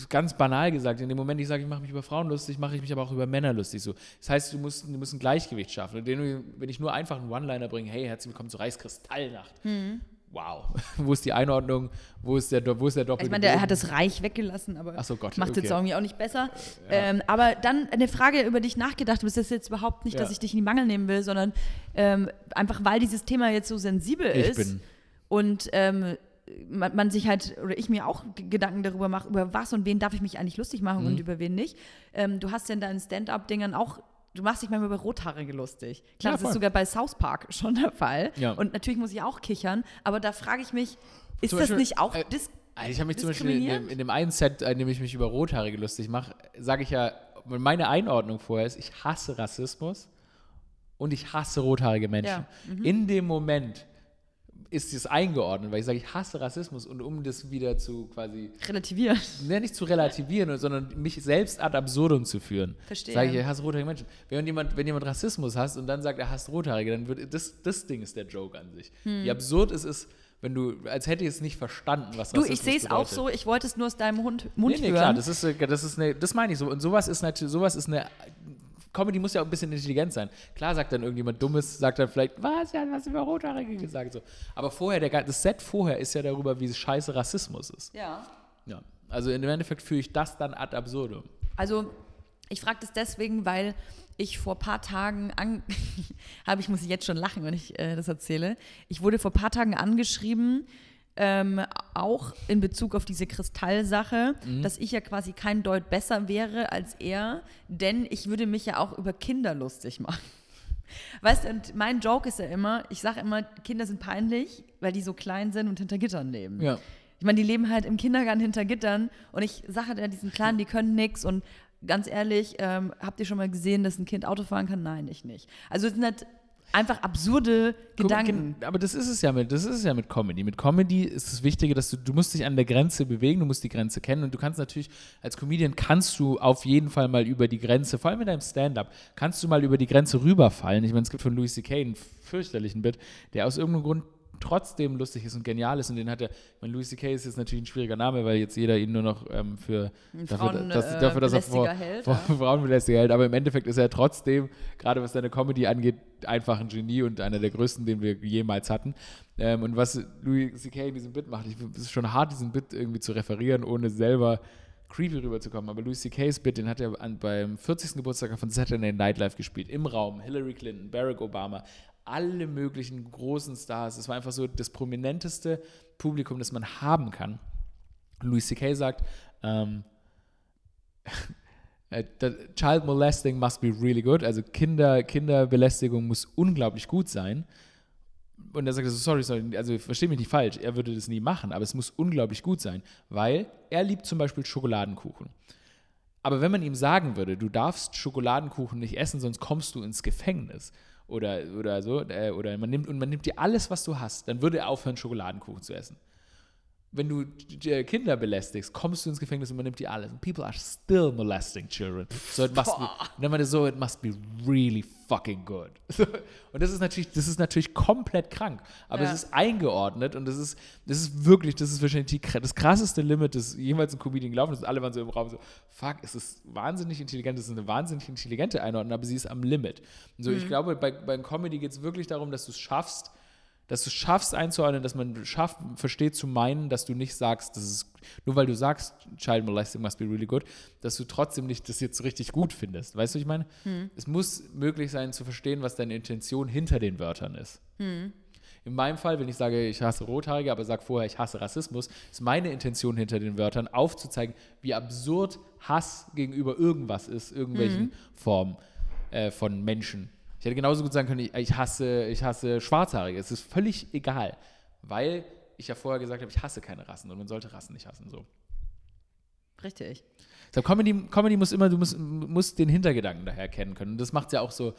ganz banal gesagt, in dem Moment, ich sage, ich mache mich über Frauen lustig, mache ich mich aber auch über Männer lustig. So. Das heißt, du musst, du musst ein Gleichgewicht schaffen. Und wenn ich nur einfach einen One-Liner bringe, hey, herzlich willkommen zur Reichskristallnacht. Hm. Wow. [LAUGHS] wo ist die Einordnung? Wo ist der, wo ist der doppelte Ich meine, der Boden? hat das Reich weggelassen, aber so, Gott, macht okay. jetzt irgendwie auch nicht besser. Ähm, aber dann eine Frage, über die ich nachgedacht habe, ist das jetzt überhaupt nicht, dass Ja. ich dich in die Mangel nehmen will, sondern ähm, einfach, weil dieses Thema jetzt so sensibel Ich ist bin- und ähm, man, man sich halt, oder ich mir auch Gedanken darüber mache, über was und wen darf ich mich eigentlich lustig machen Mhm. und über wen nicht. Ähm, du hast ja in deinen Stand-Up-Dingern auch Du machst dich manchmal über Rothaarige lustig. Klar, Ja, das voll. ist sogar bei South Park [LAUGHS] schon der Fall. Ja. Und natürlich muss ich auch kichern, aber da frage ich mich, ist Zum das Beispiel, nicht auch äh, Also ich habe mich zum Beispiel in dem, in dem einen Set, in dem ich mich über Rothaarige lustig mache, sage ich ja, meine Einordnung vorher ist, ich hasse Rassismus und ich hasse rothaarige Menschen. Ja, mhm. In dem Moment ist es eingeordnet, weil ich sage, ich hasse Rassismus und um das wieder zu quasi, relativiert? ne, [LAUGHS] nicht zu relativieren, sondern mich selbst ad absurdum zu führen, Verstehe. sage ich, ich hasse rothaarige Menschen. Wenn jemand, wenn jemand Rassismus hasst und dann sagt, er hasst rothaarige, dann wird, das, das Ding ist der Joke an sich. Hm. Wie absurd es ist, wenn du, als hätte ich es nicht verstanden, was Du, Rassismus ich sehe es auch so, ich wollte es nur aus deinem Hund, Mund Nee, nee, hören. klar, das ist, äh, das ist eine, das meine ich so. Und sowas ist natürlich, sowas ist eine, Comedy muss ja auch ein bisschen intelligent sein. Klar sagt dann irgendjemand Dummes, sagt dann vielleicht, was, hat was über Rothaarige gesagt. So. Aber vorher, der, das Set vorher ist ja darüber, wie scheiße Rassismus ist. ja. Ja. Also im Endeffekt führe ich das dann ad absurdum. Also, ich frage das deswegen, weil ich vor ein paar Tagen an [LAUGHS] habe ich muss jetzt schon lachen, wenn ich äh, das erzähle. Ich wurde vor ein paar Tagen angeschrieben, ähm, auch in Bezug auf diese Kristallsache, dass ich ja quasi kein Deut besser wäre als er, denn ich würde mich ja auch über Kinder lustig machen. [LAUGHS] Weißt du, und mein Joke ist ja immer, ich sage immer, Kinder sind peinlich, weil die so klein sind und hinter Gittern leben. Ja. Ich meine, die leben halt im Kindergarten hinter Gittern und ich sage halt ja diesen Kleinen, die können nix und ganz ehrlich, ähm, habt ihr schon mal gesehen, dass ein Kind Auto fahren kann? Nein, ich nicht. Also es sind halt einfach absurde Gedanken. Aber das ist es ja mit, das ist es ja mit Comedy. Mit Comedy ist das Wichtige, dass du, du musst dich an der Grenze bewegen, du musst die Grenze kennen und du kannst natürlich, als Comedian kannst du auf jeden Fall mal über die Grenze, vor allem in deinem Stand-up, kannst du mal über die Grenze rüberfallen. Ich meine, es gibt von Louis C.K. einen fürchterlichen Bit, der aus irgendeinem Grund trotzdem lustig ist und genial ist und den hat er, ich meine, Louis C.K. ist jetzt natürlich ein schwieriger Name, weil jetzt jeder ihn nur noch ähm, für dafür, Frauen- dass, äh, dafür, dass er vor, hält, vor, ja. [LAUGHS] Frauenbelästiger hält, aber im Endeffekt ist er trotzdem, gerade was seine Comedy angeht, einfach ein Genie und einer der größten, den wir jemals hatten. Ähm, und was Louis C.K. in diesem Bit macht, ich, es ist schon hart, diesen Bit irgendwie zu referieren, ohne selber creepy rüberzukommen. Aber Louis C.K.'s Bit, den hat er an, beim 40. Geburtstag von Saturday Night Live gespielt, im Raum. Hillary Clinton, Barack Obama, alle möglichen großen Stars. Es war einfach so das prominenteste Publikum, das man haben kann. Louis C.K. sagt, ähm, [LAUGHS] äh, Child molesting must be really good. Also Kinder, Kinderbelästigung muss unglaublich gut sein. Und er sagt so, sorry, sorry, also verstehe mich nicht falsch, er würde das nie machen, aber es muss unglaublich gut sein, weil er liebt zum Beispiel Schokoladenkuchen. Aber wenn man ihm sagen würde, du darfst Schokoladenkuchen nicht essen, sonst kommst du ins Gefängnis. Oder, oder so, äh, oder man nimmt, und man nimmt dir alles, was du hast, dann würde er aufhören, Schokoladenkuchen zu essen wenn du äh, Kinder belästigst, kommst du ins Gefängnis und man nimmt dir alles. And people are still molesting children. So it must be, meinte so, it must be really fucking good. [LAUGHS] und das ist natürlich, das ist natürlich komplett krank. Aber ja. es ist eingeordnet und das ist, das ist wirklich, das ist wahrscheinlich die, das krasseste Limit, das jemals ein Comedian gelaufen ist. Alle waren so im Raum so, fuck, es ist wahnsinnig intelligent, es ist eine wahnsinnig intelligente Einordnung, aber sie ist am Limit. Und so, mhm. ich glaube, bei, bei Comedy geht es wirklich darum, dass du es schaffst, dass du schaffst einzuordnen, dass man schafft, versteht zu meinen, dass du nicht sagst, das ist, nur weil du sagst, Child Molesting must be really good, dass du trotzdem nicht das jetzt richtig gut findest. Weißt du, was ich meine? Hm. Es muss möglich sein zu verstehen, was deine Intention hinter den Wörtern ist. Hm. In meinem Fall, wenn ich sage, ich hasse Rothaarige, aber sage vorher, ich hasse Rassismus, ist meine Intention hinter den Wörtern aufzuzeigen, wie absurd Hass gegenüber irgendwas ist, irgendwelchen hm. Formen äh, von Menschen. Ich hätte genauso gut sagen können, ich hasse, ich hasse Schwarzhaarige. Es ist völlig egal, weil ich ja vorher gesagt habe, ich hasse keine Rassen und man sollte Rassen nicht hassen. So. Richtig. Ich Comedy, Comedy muss immer, du musst, musst den Hintergedanken daher kennen können. Und das macht es ja auch so,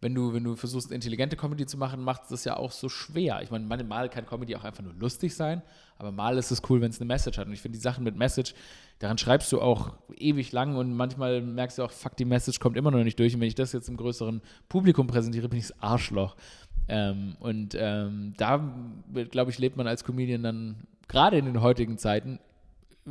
wenn du, wenn du versuchst, intelligente Comedy zu machen, macht es das ja auch so schwer. Ich meine, manchmal kann Comedy auch einfach nur lustig sein, aber mal ist es cool, wenn es eine Message hat. Und ich finde die Sachen mit Message, daran schreibst du auch ewig lang und manchmal merkst du auch, fuck, die Message kommt immer noch nicht durch. Und wenn ich das jetzt im größeren Publikum präsentiere, bin ich das Arschloch. Ähm, und ähm, da, glaube ich, lebt man als Comedian dann gerade in den heutigen Zeiten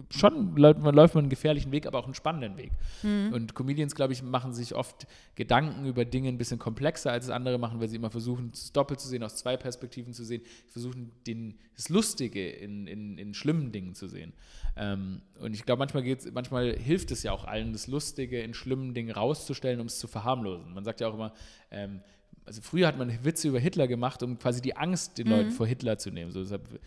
schon läuft man, läuft man einen gefährlichen Weg, aber auch einen spannenden Weg. Mhm. Und Comedians, glaube ich, machen sich oft Gedanken über Dinge ein bisschen komplexer als andere machen, weil sie immer versuchen, es doppelt zu sehen, aus zwei Perspektiven zu sehen, versuchen, den, das Lustige in, in, in schlimmen Dingen zu sehen. Ähm, und ich glaube, manchmal, manchmal hilft es ja auch allen, das Lustige in schlimmen Dingen rauszustellen, um es zu verharmlosen. Man sagt ja auch immer, ähm, also früher hat man Witze über Hitler gemacht, um quasi die Angst den mhm. Leuten vor Hitler zu nehmen. So, deshalb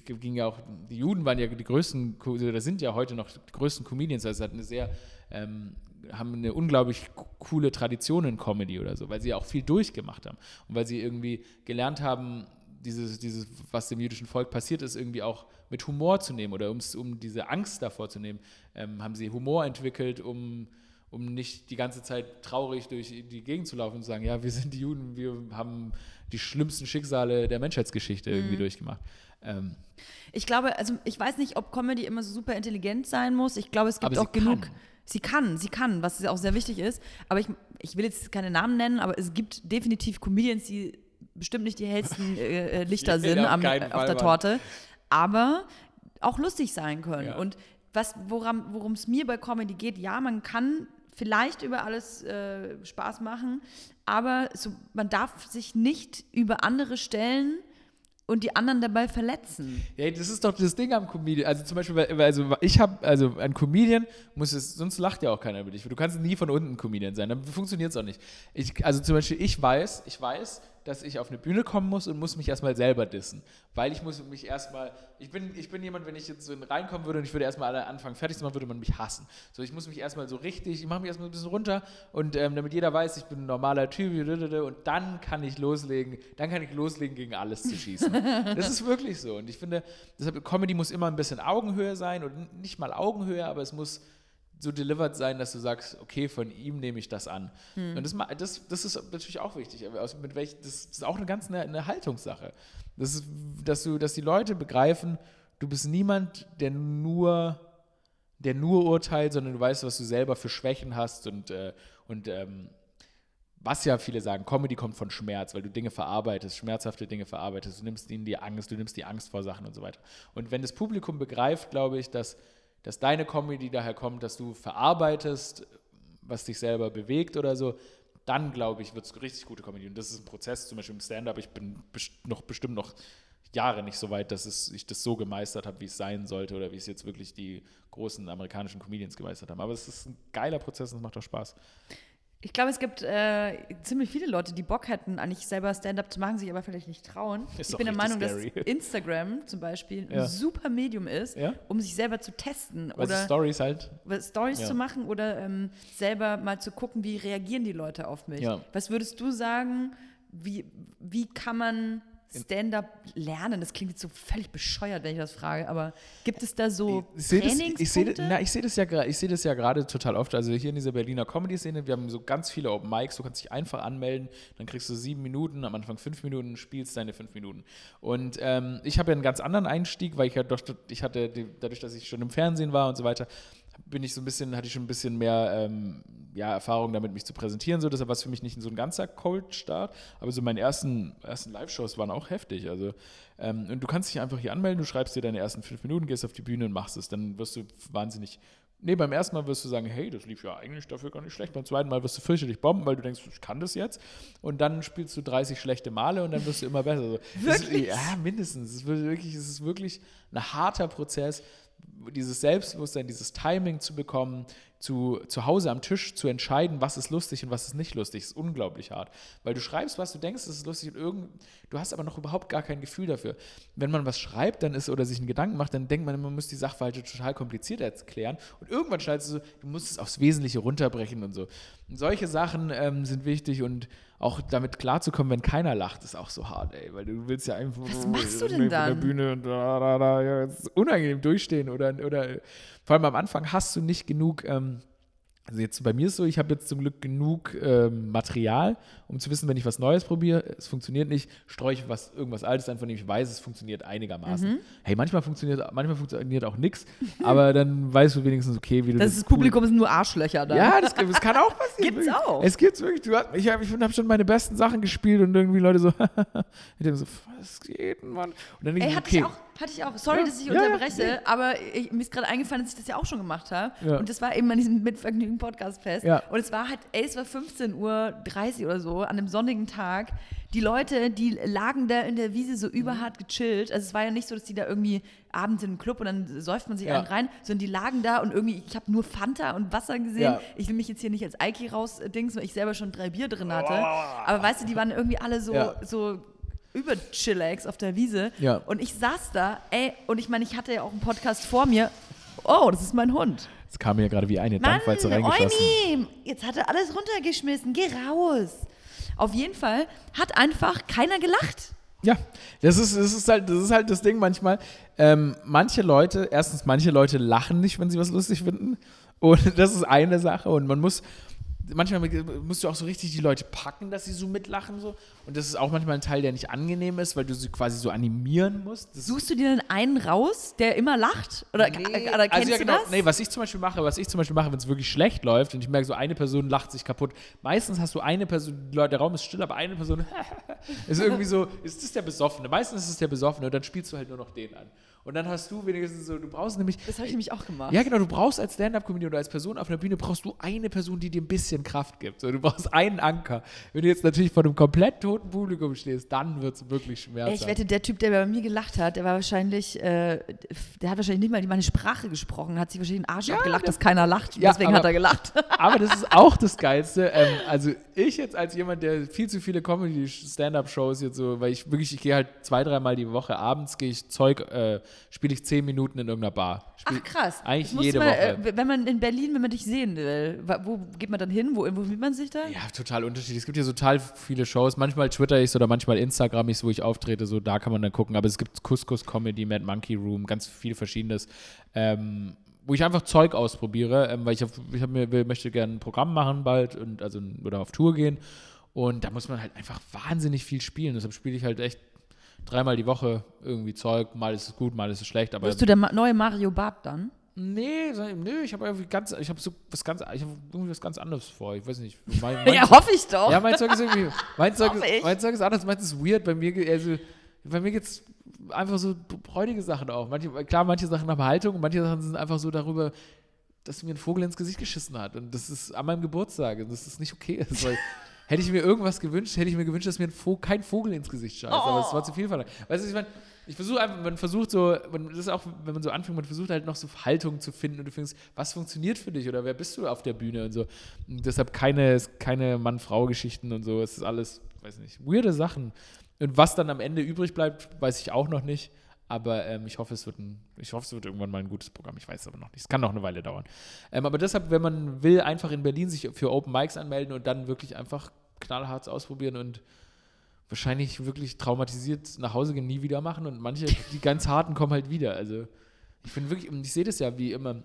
ging ja auch, die Juden waren ja die größten, oder sind ja heute noch die größten Comedians, also hat eine sehr, ähm, haben eine unglaublich coole Tradition in Comedy oder so, weil sie auch viel durchgemacht haben und weil sie irgendwie gelernt haben, dieses, dieses, was dem jüdischen Volk passiert ist, irgendwie auch mit Humor zu nehmen oder um diese Angst davor zu nehmen, ähm, haben sie Humor entwickelt, um um nicht die ganze Zeit traurig durch die Gegend zu laufen und zu sagen, ja, wir sind die Juden, wir haben die schlimmsten Schicksale der Menschheitsgeschichte mhm. irgendwie durchgemacht. Ähm, ich glaube, also ich weiß nicht, ob Comedy immer so super intelligent sein muss. Ich glaube, es gibt auch genug. Kann. Sie kann, sie kann, was auch sehr wichtig ist. Aber ich, ich will jetzt keine Namen nennen, aber es gibt definitiv Comedians, die bestimmt nicht die hellsten [LAUGHS] äh, äh Lichter sind am, auf der Torte, aber auch lustig sein können. Ja. Und was, worum es mir bei Comedy geht, ja, man kann vielleicht über alles äh, Spaß machen, aber so, man darf sich nicht über andere stellen und die anderen dabei verletzen. Ja, das ist doch das Ding am Comedian. Also zum Beispiel, also ich habe, also ein Comedian muss es, sonst lacht ja auch keiner über dich. Du kannst nie von unten Comedian sein, dann funktioniert es auch nicht. Ich, also zum Beispiel, ich weiß, ich weiß, dass ich auf eine Bühne kommen muss und muss mich erstmal selber dissen. Weil ich muss mich erstmal, ich bin, ich bin jemand, wenn ich jetzt so reinkommen würde und ich würde erstmal alle anfangen fertig zu machen, würde man mich hassen. So, ich muss mich erstmal so richtig, ich mache mich erstmal ein bisschen runter und ähm, damit jeder weiß, ich bin ein normaler Typ und dann kann ich loslegen, dann kann ich loslegen, gegen alles zu schießen. [LAUGHS] das ist wirklich so. Und ich finde, deshalb, Comedy muss immer ein bisschen Augenhöhe sein und nicht mal Augenhöhe, aber es muss so delivered sein, dass du sagst, okay, von ihm nehme ich das an. Hm. Und das, das, das ist natürlich auch wichtig. Also mit welch, das ist auch eine ganz eine, eine Haltungssache. Das ist, dass, du, dass die Leute begreifen, du bist niemand, der nur, der nur urteilt, sondern du weißt, was du selber für Schwächen hast und, äh, und ähm, was ja viele sagen, Comedy kommt von Schmerz, weil du Dinge verarbeitest, schmerzhafte Dinge verarbeitest, du nimmst ihnen die Angst, du nimmst die Angst vor Sachen und so weiter. Und wenn das Publikum begreift, glaube ich, dass dass deine Comedy daher kommt, dass du verarbeitest, was dich selber bewegt oder so, dann glaube ich, wird es richtig gute Comedy. Und das ist ein Prozess, zum Beispiel im Stand-up. Ich bin noch bestimmt noch Jahre nicht so weit, dass es, ich das so gemeistert habe, wie es sein sollte oder wie es jetzt wirklich die großen amerikanischen Comedians gemeistert haben. Aber es ist ein geiler Prozess und es macht auch Spaß. Ich glaube, es gibt äh, ziemlich viele Leute, die Bock hätten, eigentlich selber Stand-up zu machen, sich aber vielleicht nicht trauen. Ist ich bin der Meinung, scary. dass [LAUGHS] Instagram zum Beispiel ja. ein super Medium ist, ja? um sich selber zu testen. Was oder Stories halt. Stories ja. zu machen oder ähm, selber mal zu gucken, wie reagieren die Leute auf mich. Was würdest du sagen, wie, wie kann man Stand-up lernen? Das klingt jetzt so völlig bescheuert, wenn ich das frage, aber gibt es da so ich sehe das, ich Trainingspunkte? ich sehe das ja, gra- ich sehe das ja gerade total oft. Also hier in dieser Berliner Comedy-Szene, wir haben so ganz viele Open Mics. Du kannst dich einfach anmelden, dann kriegst du sieben Minuten, am Anfang fünf Minuten, spielst deine fünf Minuten. Und ähm, ich habe ja einen ganz anderen Einstieg, weil ich ja doch, ich hatte dadurch, dass ich schon im Fernsehen war und so weiter, bin ich so ein bisschen, hatte ich schon ein bisschen mehr ähm, ja, Erfahrung damit, mich zu präsentieren. So, deshalb war es für mich nicht so ein ganzer Cold-Start, aber so meine ersten, ersten Live-Shows waren auch heftig. Also, ähm, und du kannst dich einfach hier anmelden, du schreibst dir deine ersten fünf Minuten, gehst auf die Bühne und machst es. Dann wirst du wahnsinnig. Nee, beim ersten Mal wirst du sagen, hey, das lief ja eigentlich dafür gar nicht schlecht. Beim zweiten Mal wirst du fürchterlich bomben, weil du denkst, ich kann das jetzt. Und dann spielst du 30 schlechte Male und dann wirst du immer besser. So, das ist- Wirklich? ja, mindestens. Es ist wirklich, es ist wirklich ein harter Prozess, dieses Selbstbewusstsein, dieses Timing zu bekommen, zu, zu Hause am Tisch zu entscheiden, was ist lustig und was ist nicht lustig, ist unglaublich hart. Weil du schreibst, was du denkst, das ist lustig und irgend, du hast aber noch überhaupt gar kein Gefühl dafür. Wenn man was schreibt dann ist, oder sich einen Gedanken macht, dann denkt man, man muss die Sachverhalte total kompliziert erklären und irgendwann schnallst du so, du musst es aufs Wesentliche runterbrechen und so. Und solche Sachen ähm, sind wichtig und auch damit klarzukommen, wenn keiner lacht, ist auch so hart, ey, weil du willst ja einfach Was machst du denn von der dann? Bühne und da, da, da, ja, unangenehm durchstehen oder, oder vor allem am Anfang hast du nicht genug, ähm, also jetzt bei mir ist so, ich habe jetzt zum Glück genug ähm, Material, um zu wissen, wenn ich was Neues probiere, es funktioniert nicht, streue ich was, irgendwas Altes an, von dem ich weiß, es funktioniert einigermaßen. Mhm. Hey, manchmal funktioniert, manchmal funktioniert auch nichts, aber dann weißt du wenigstens, okay, wie du Das, das das cool- Publikum sind nur Arschlöcher dann. ja, das, das kann auch passieren. Gibt's wirklich. auch. Es gibt's wirklich. Du ich habe hab schon meine besten Sachen gespielt und irgendwie Leute so, [LAUGHS] ich denke so, was geht denn, Mann? Und dann denke Ey, ich, hatte okay. ich auch, hatte ich auch. Sorry, Ja, dass ich ja, ja, unterbreche, nee. aber ich, mir ist gerade eingefallen, dass ich das ja auch schon gemacht habe. Ja. Und das war eben an diesem Mitvergnügen-Podcast-Fest. Ja. Und es war halt, ey, es war 15.30 Uhr oder so, an einem sonnigen Tag. Die Leute, die lagen da in der Wiese so überhart gechillt. Also es war ja nicht so, dass die da irgendwie abends in einem Club und dann säuft man sich Ja. einen rein, sondern die lagen da und irgendwie, ich habe nur Fanta und Wasser gesehen. Ja. Ich will mich jetzt hier nicht als Alki raus-dings, weil ich selber schon drei Bier drin hatte. Aber weißt du, die waren irgendwie alle so, Ja. so über Chillax auf der Wiese. Ja. Und ich saß da, ey, und ich meine, ich hatte ja auch einen Podcast vor mir. Oh, das ist mein Hund. Es kam mir gerade wie eine Mann, Dampfwalze reingeschossen. Jetzt hat er alles runtergeschmissen. Geh raus. Auf jeden Fall hat einfach keiner gelacht. Ja, das ist, das, ist halt, das ist halt das Ding manchmal. Ähm, manche Leute, erstens, manche Leute lachen nicht, wenn sie was lustig finden. Und [LAUGHS] das ist eine Sache. Und man muss, manchmal musst du auch so richtig die Leute packen, dass sie so mitlachen. So. Und das ist auch manchmal ein Teil, der nicht angenehm ist, weil du sie quasi so animieren musst. Das Suchst du dir denn einen raus, der immer lacht? Oder, Nee, oder kennst also ja, du genau, das? Nee, was ich zum Beispiel mache, was ich zum Beispiel mache, wenn es wirklich schlecht läuft und ich merke, so eine Person lacht sich kaputt. Meistens hast du eine Person, Leute, der Raum ist still, aber eine Person [LAUGHS] ist irgendwie so, ist das der Besoffene? Meistens ist es der Besoffene und dann spielst du halt nur noch den an. Und dann hast du wenigstens so, du brauchst nämlich, Das habe ich nämlich auch gemacht. ja genau, du brauchst als Stand-Up-Comedian oder als Person auf einer Bühne, brauchst du eine Person, die dir ein bisschen Kraft gibt. So, du brauchst einen Anker. Wenn du jetzt natürlich vor einem komplett toten Publikum stehst, dann wird es wirklich schmerzhaft. ich wette, der Typ, der bei mir gelacht hat, der war wahrscheinlich, äh, der hat wahrscheinlich nicht mal meine Sprache gesprochen, hat sich wahrscheinlich den Arsch Ja, abgelacht, dass keiner lacht. Ja, Deswegen aber- hat er gelacht. [LAUGHS] Aber das ist auch das Geilste. Ähm, also ich jetzt als jemand, der viel zu viele Comedy-Stand-Up-Shows jetzt so, weil ich wirklich, ich gehe halt zwei, dreimal die Woche abends, gehe ich Zeug, äh, spiele ich zehn Minuten in irgendeiner Bar. Spiel, Ach krass. Eigentlich jede Woche. Äh, wenn man in Berlin, wenn man dich sehen will, wo geht man dann hin? Wo informiert man sich da? Ja, total unterschiedlich. Es gibt hier total viele Shows. Manchmal twitter ich oder manchmal Instagram ich wo ich auftrete. So, da kann man dann gucken. Aber es gibt Couscous Comedy, Mad Monkey Room, ganz viel Verschiedenes. Ähm, wo ich einfach Zeug ausprobiere, ähm, weil ich, hab, ich hab mir, möchte gerne ein Programm machen bald und also oder auf Tour gehen. Und da muss man halt einfach wahnsinnig viel spielen. Deshalb spiele ich halt echt dreimal die Woche irgendwie Zeug. Mal ist es gut, mal ist es schlecht. Aber Wirst du der Ma neue Mario Barth dann? nee, nö, ich habe irgendwie ganz, ich habe so was ganz, ich habe irgendwie was ganz anderes vor. Ich weiß nicht. [LAUGHS] Mein, mein, Ja, hoffe ich doch. ja, mein Zeug ist irgendwie. Mein [LAUGHS] Zeug, ist, mein Zeug ist anders, meins ist weird. Bei mir, also, bei mir geht es einfach so freudige Sachen auch. Manche, klar, manche Sachen haben Haltung manche Sachen sind einfach so darüber, dass mir ein Vogel ins Gesicht geschissen hat. Und das ist an meinem Geburtstag und das ist nicht okay [LAUGHS] ist. Weil hätte ich mir irgendwas gewünscht, hätte ich mir gewünscht, dass mir Vogel, kein Vogel ins Gesicht scheißt. Aber es war zu viel verlangt. Weißt du, ich meine, ich versuche einfach, man versucht so, man, das ist auch, wenn man so anfängt, man versucht halt noch so Haltung zu finden und du findest, was funktioniert für dich oder wer bist du auf der Bühne und so. Und deshalb keine, keine Mann-Frau-Geschichten und so. Es ist alles, weiß nicht, weirde Sachen. Und was dann am Ende übrig bleibt, weiß ich auch noch nicht. Aber ähm, ich hoffe, es wird ein, ich hoffe, es wird irgendwann mal ein gutes Programm. Ich weiß es aber noch nicht. Es kann noch eine Weile dauern. Ähm, aber deshalb, wenn man will, einfach in Berlin sich für Open Mics anmelden und dann wirklich einfach knallhart ausprobieren und wahrscheinlich wirklich traumatisiert nach Hause gehen, nie wieder machen und manche, die ganz harten, kommen halt wieder. Also ich finde wirklich, ich sehe das ja wie immer,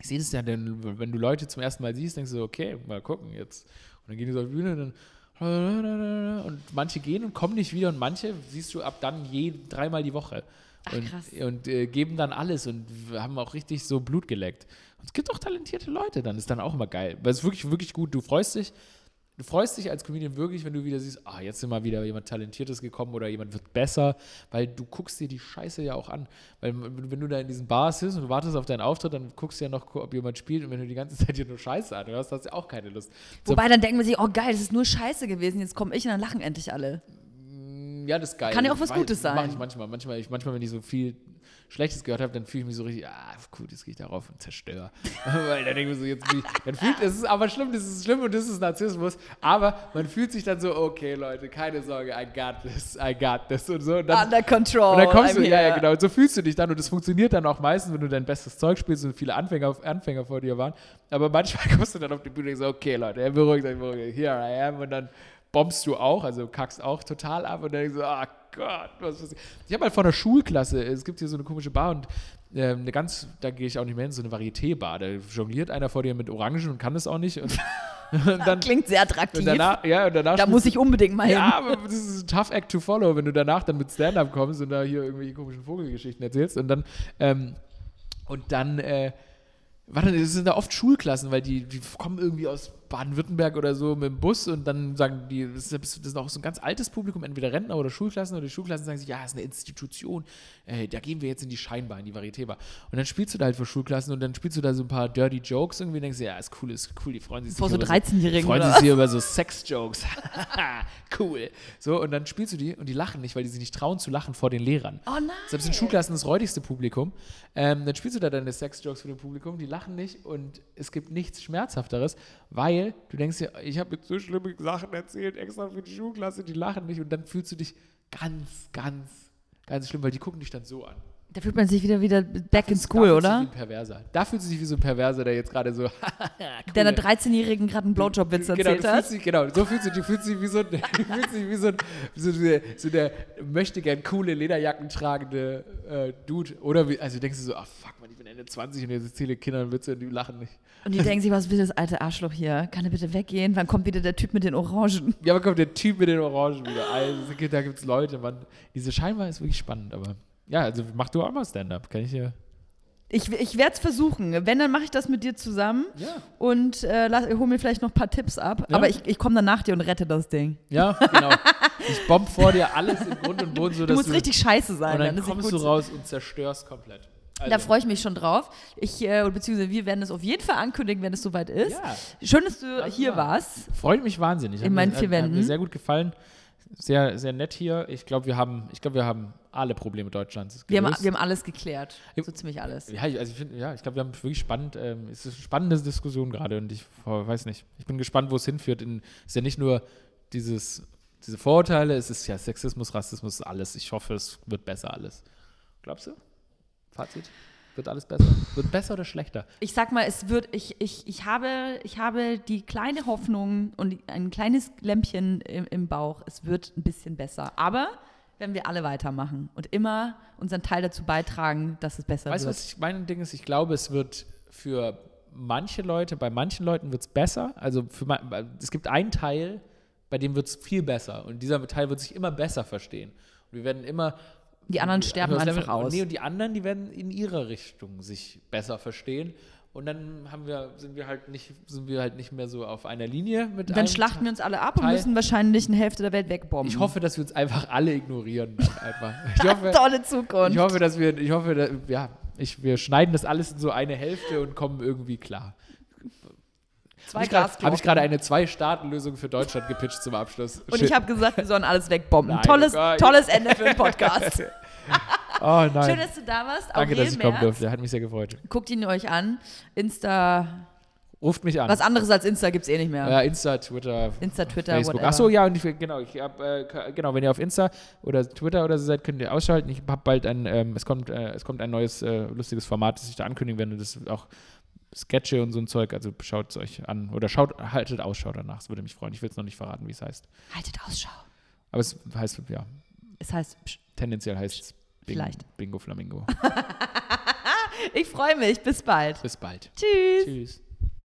ich sehe das ja, denn, wenn du Leute zum ersten Mal siehst, denkst du okay, mal gucken jetzt. Und dann gehen die so auf die Bühne und dann und manche gehen und kommen nicht wieder und manche siehst du ab dann je, dreimal die Woche. Ach, und, krass. und äh, geben dann alles und haben auch richtig so Blut geleckt. Und es gibt auch talentierte Leute, dann ist dann auch immer geil. Weil es ist wirklich, wirklich gut. Du freust dich, du freust dich als Comedian wirklich, wenn du wieder siehst, ah, jetzt ist mal wieder jemand Talentiertes gekommen oder jemand wird besser, weil du guckst dir die Scheiße ja auch an. Weil wenn du da in diesen Bars sitzt und du wartest auf deinen Auftritt, dann guckst du ja noch, ob jemand spielt und wenn du die ganze [LAUGHS] Zeit hier nur Scheiße anhörst, hast du ja auch keine Lust. So, Wobei dann denken wir sich, oh geil, das ist nur Scheiße gewesen, jetzt komme ich und dann lachen endlich alle. ja, das ist geil. Kann ja auch was Gutes sein. Mach ich manchmal. Manchmal, ich, manchmal, wenn ich so viel Schlechtes gehört habe, dann fühle ich mich so richtig, ah, cool, jetzt gehe ich darauf und zerstöre. [LAUGHS] Weil dann denke ich mir so, jetzt bin ich, dann fühlt, es ist aber schlimm, das ist schlimm und das ist Narzissmus, aber man fühlt sich dann so, okay, Leute, keine Sorge, I got this, I got this und so. Und dann, Under control. und dann kommst I'm du, ja, ja, genau, und so fühlst du dich dann und das funktioniert dann auch meistens, wenn du dein bestes Zeug spielst und viele Anfänger, Anfänger vor dir waren. Aber manchmal [LAUGHS] kommst du dann auf die Bühne und denkst, okay, Leute, er beruhigt euch, beruhigt euch, here I am und dann bombst du auch, also kackst auch total ab und dann denkst du, ah Gott, was ist Ich habe mal von der Schulklasse, es gibt hier so eine komische Bar und ähm, eine ganz, da gehe ich auch nicht mehr hin, so eine Varieté-Bar, da jongliert einer vor dir mit Orangen und kann das auch nicht und, [LAUGHS] und dann Klingt sehr attraktiv. und danach, ja, danach da muss ich unbedingt mal hin. ja, aber das ist ein tough act to follow, wenn du danach dann mit Stand-up kommst und da hier irgendwelche komischen Vogelgeschichten erzählst und dann ähm, und dann äh, warte, das sind da oft Schulklassen, weil die, die kommen irgendwie aus Baden-Württemberg oder so mit dem Bus und dann sagen die, das ist, auch so ein ganz altes Publikum, entweder Rentner oder Schulklassen oder die Schulklassen sagen sich, ja, das ist eine Institution, äh, da gehen wir jetzt in die Scheinbar, in die Varieté-Bar. Und dann spielst du da halt für Schulklassen und dann spielst du da so ein paar dirty Jokes irgendwie und denkst, dir, ja, ist cool, ist cool, die freuen sich Vor so über 13-Jährigen freuen sich über so Sex-Jokes. [LAUGHS] cool. So, und dann spielst du die und die lachen nicht, weil die sich nicht trauen zu lachen vor den Lehrern. Oh nein. Selbst in Schulklassen das räudigste Publikum. Ähm, dann spielst du da deine Sex-Jokes für dem Publikum, die lachen nicht und es gibt nichts Schmerzhafteres, weil du denkst dir, ich habe jetzt so schlimme Sachen erzählt, extra für die Schulklasse, die lachen nicht und dann fühlst du dich ganz, ganz, ganz schlimm, weil die gucken dich dann so an. Da fühlt man sich wieder wieder back in Da school, fühlst du dich oder? Wie ein Perverser. Da fühlt sich wie so ein Perverser, der jetzt gerade so. [LAUGHS] Der einer 13-Jährigen gerade einen Blowjob-Witz Genau, erzählt hat. dich, genau, so fühlst du dich, du fühlst dich wie so, ein- [LAUGHS] du fühlst dich wie so, ein, so, der, so der möchte gern coole Lederjacken tragende äh, Dude. Oder wie, also denkst du so, ah fuck man, ich bin Ende 20 und jetzt erzähle Kindern Witze und die lachen nicht. Und die denken sich, was will das alte Arschloch hier? Kann er bitte weggehen? Wann kommt wieder der Typ mit den Orangen? Ja, aber kommt der Typ mit den Orangen wieder. Also, da gibt es Leute, man. Diese Scheinbar ist wirklich spannend, aber ja, also mach du auch mal Stand-up, kann ich ja. Ich, ich werde es versuchen. Wenn, dann mache ich das mit dir zusammen Ja. und äh, lass- hol mir vielleicht noch ein paar Tipps ab. Ja. Aber ich, ich komme dann nach dir und rette das Ding. Ja, genau. Ich bomb vor dir alles in Grund und Boden, so Du musst richtig scheiße sein. und dann es kommst du raus und zerstörst komplett. Also, Da freue ich mich schon drauf. Ich, äh, beziehungsweise wir werden es auf jeden Fall ankündigen, wenn es soweit ist. Ja. Schön, dass du Lass hier mal. warst. Freut mich wahnsinnig. In meinen vier hat- Hat Wänden. mir sehr gut gefallen. Sehr, sehr nett hier. Ich glaube, wir haben, ich glaube, wir haben alle Probleme Deutschlands Wir haben, wir haben alles geklärt. So ziemlich alles. ja, ich- also ich ja, ich glaube, wir haben wirklich spannend, ähm, es ist eine spannende Diskussion gerade und ich weiß nicht. Ich bin gespannt, wo es hinführt. In, es ist ja nicht nur dieses, diese Vorurteile, es ist ja Sexismus, Rassismus, alles. Ich hoffe, es wird besser alles. Glaubst du? Fazit? Wird alles besser? Wird besser oder schlechter? Ich sag mal, es wird, ich, ich, ich, habe, ich habe die kleine Hoffnung und ein kleines Lämpchen im, im Bauch, es wird ein bisschen besser. Aber wenn wir alle weitermachen und immer unseren Teil dazu beitragen, dass es besser Weißt du, wird. was ich, mein Ding ist? Ich glaube, es wird für manche Leute, bei manchen Leuten wird es besser. Also für, es gibt einen Teil, bei dem wird es viel besser. Und dieser Teil wird sich immer besser verstehen. Und wir werden immer. Die anderen sterben das einfach Level- aus. Nee, und die anderen, die werden in ihrer Richtung sich besser verstehen. Und dann haben wir, sind wir halt nicht, sind wir halt nicht mehr so auf einer Linie mit dann schlachten wir uns alle ab und Teil. müssen wahrscheinlich eine Hälfte der Welt wegbomben. Ich hoffe, dass wir uns einfach alle ignorieren. [LAUGHS] Einfach. Ich hoffe, Tolle Zukunft. ich hoffe, dass wir, ich hoffe, dass, ja, ich, wir schneiden das alles in so eine Hälfte und kommen irgendwie klar. Zwei Habe ich gerade- eine Zwei-Staaten-Lösung für Deutschland gepitcht zum Abschluss. Und ich habe gesagt, wir sollen alles wegbomben. Nein, tolles, oh Gott. tolles Ende für den [LAUGHS] Podcast. Oh nein. Schön, dass du da warst. Danke, dass ich kommen durfte. Hat mich sehr gefreut. Guckt ihn euch an. Insta, Ruft mich an. was anderes als Insta gibt es eh nicht mehr. Ja, Insta, Twitter, Insta, Twitter, Facebook. whatever. Achso, ja, und ich, genau, ich hab, äh, genau, wenn ihr auf Insta oder Twitter oder so seid, könnt ihr ausschalten. Ich habe bald ein, ähm, es kommt, äh, es kommt ein neues äh, lustiges Format, das ich da ankündigen werde. Das ist auch Sketche und so ein Zeug. Also schaut es euch an oder schaut, haltet Ausschau danach. Es würde mich freuen. Ich will es noch nicht verraten, wie es heißt. Haltet Ausschau. Aber es heißt, ja. Es heißt. Psch, tendenziell heißt es Bing, Bingo Flamingo. [LAUGHS] ich freue mich. Bis bald. Bis bald. Tschüss. Tschüss.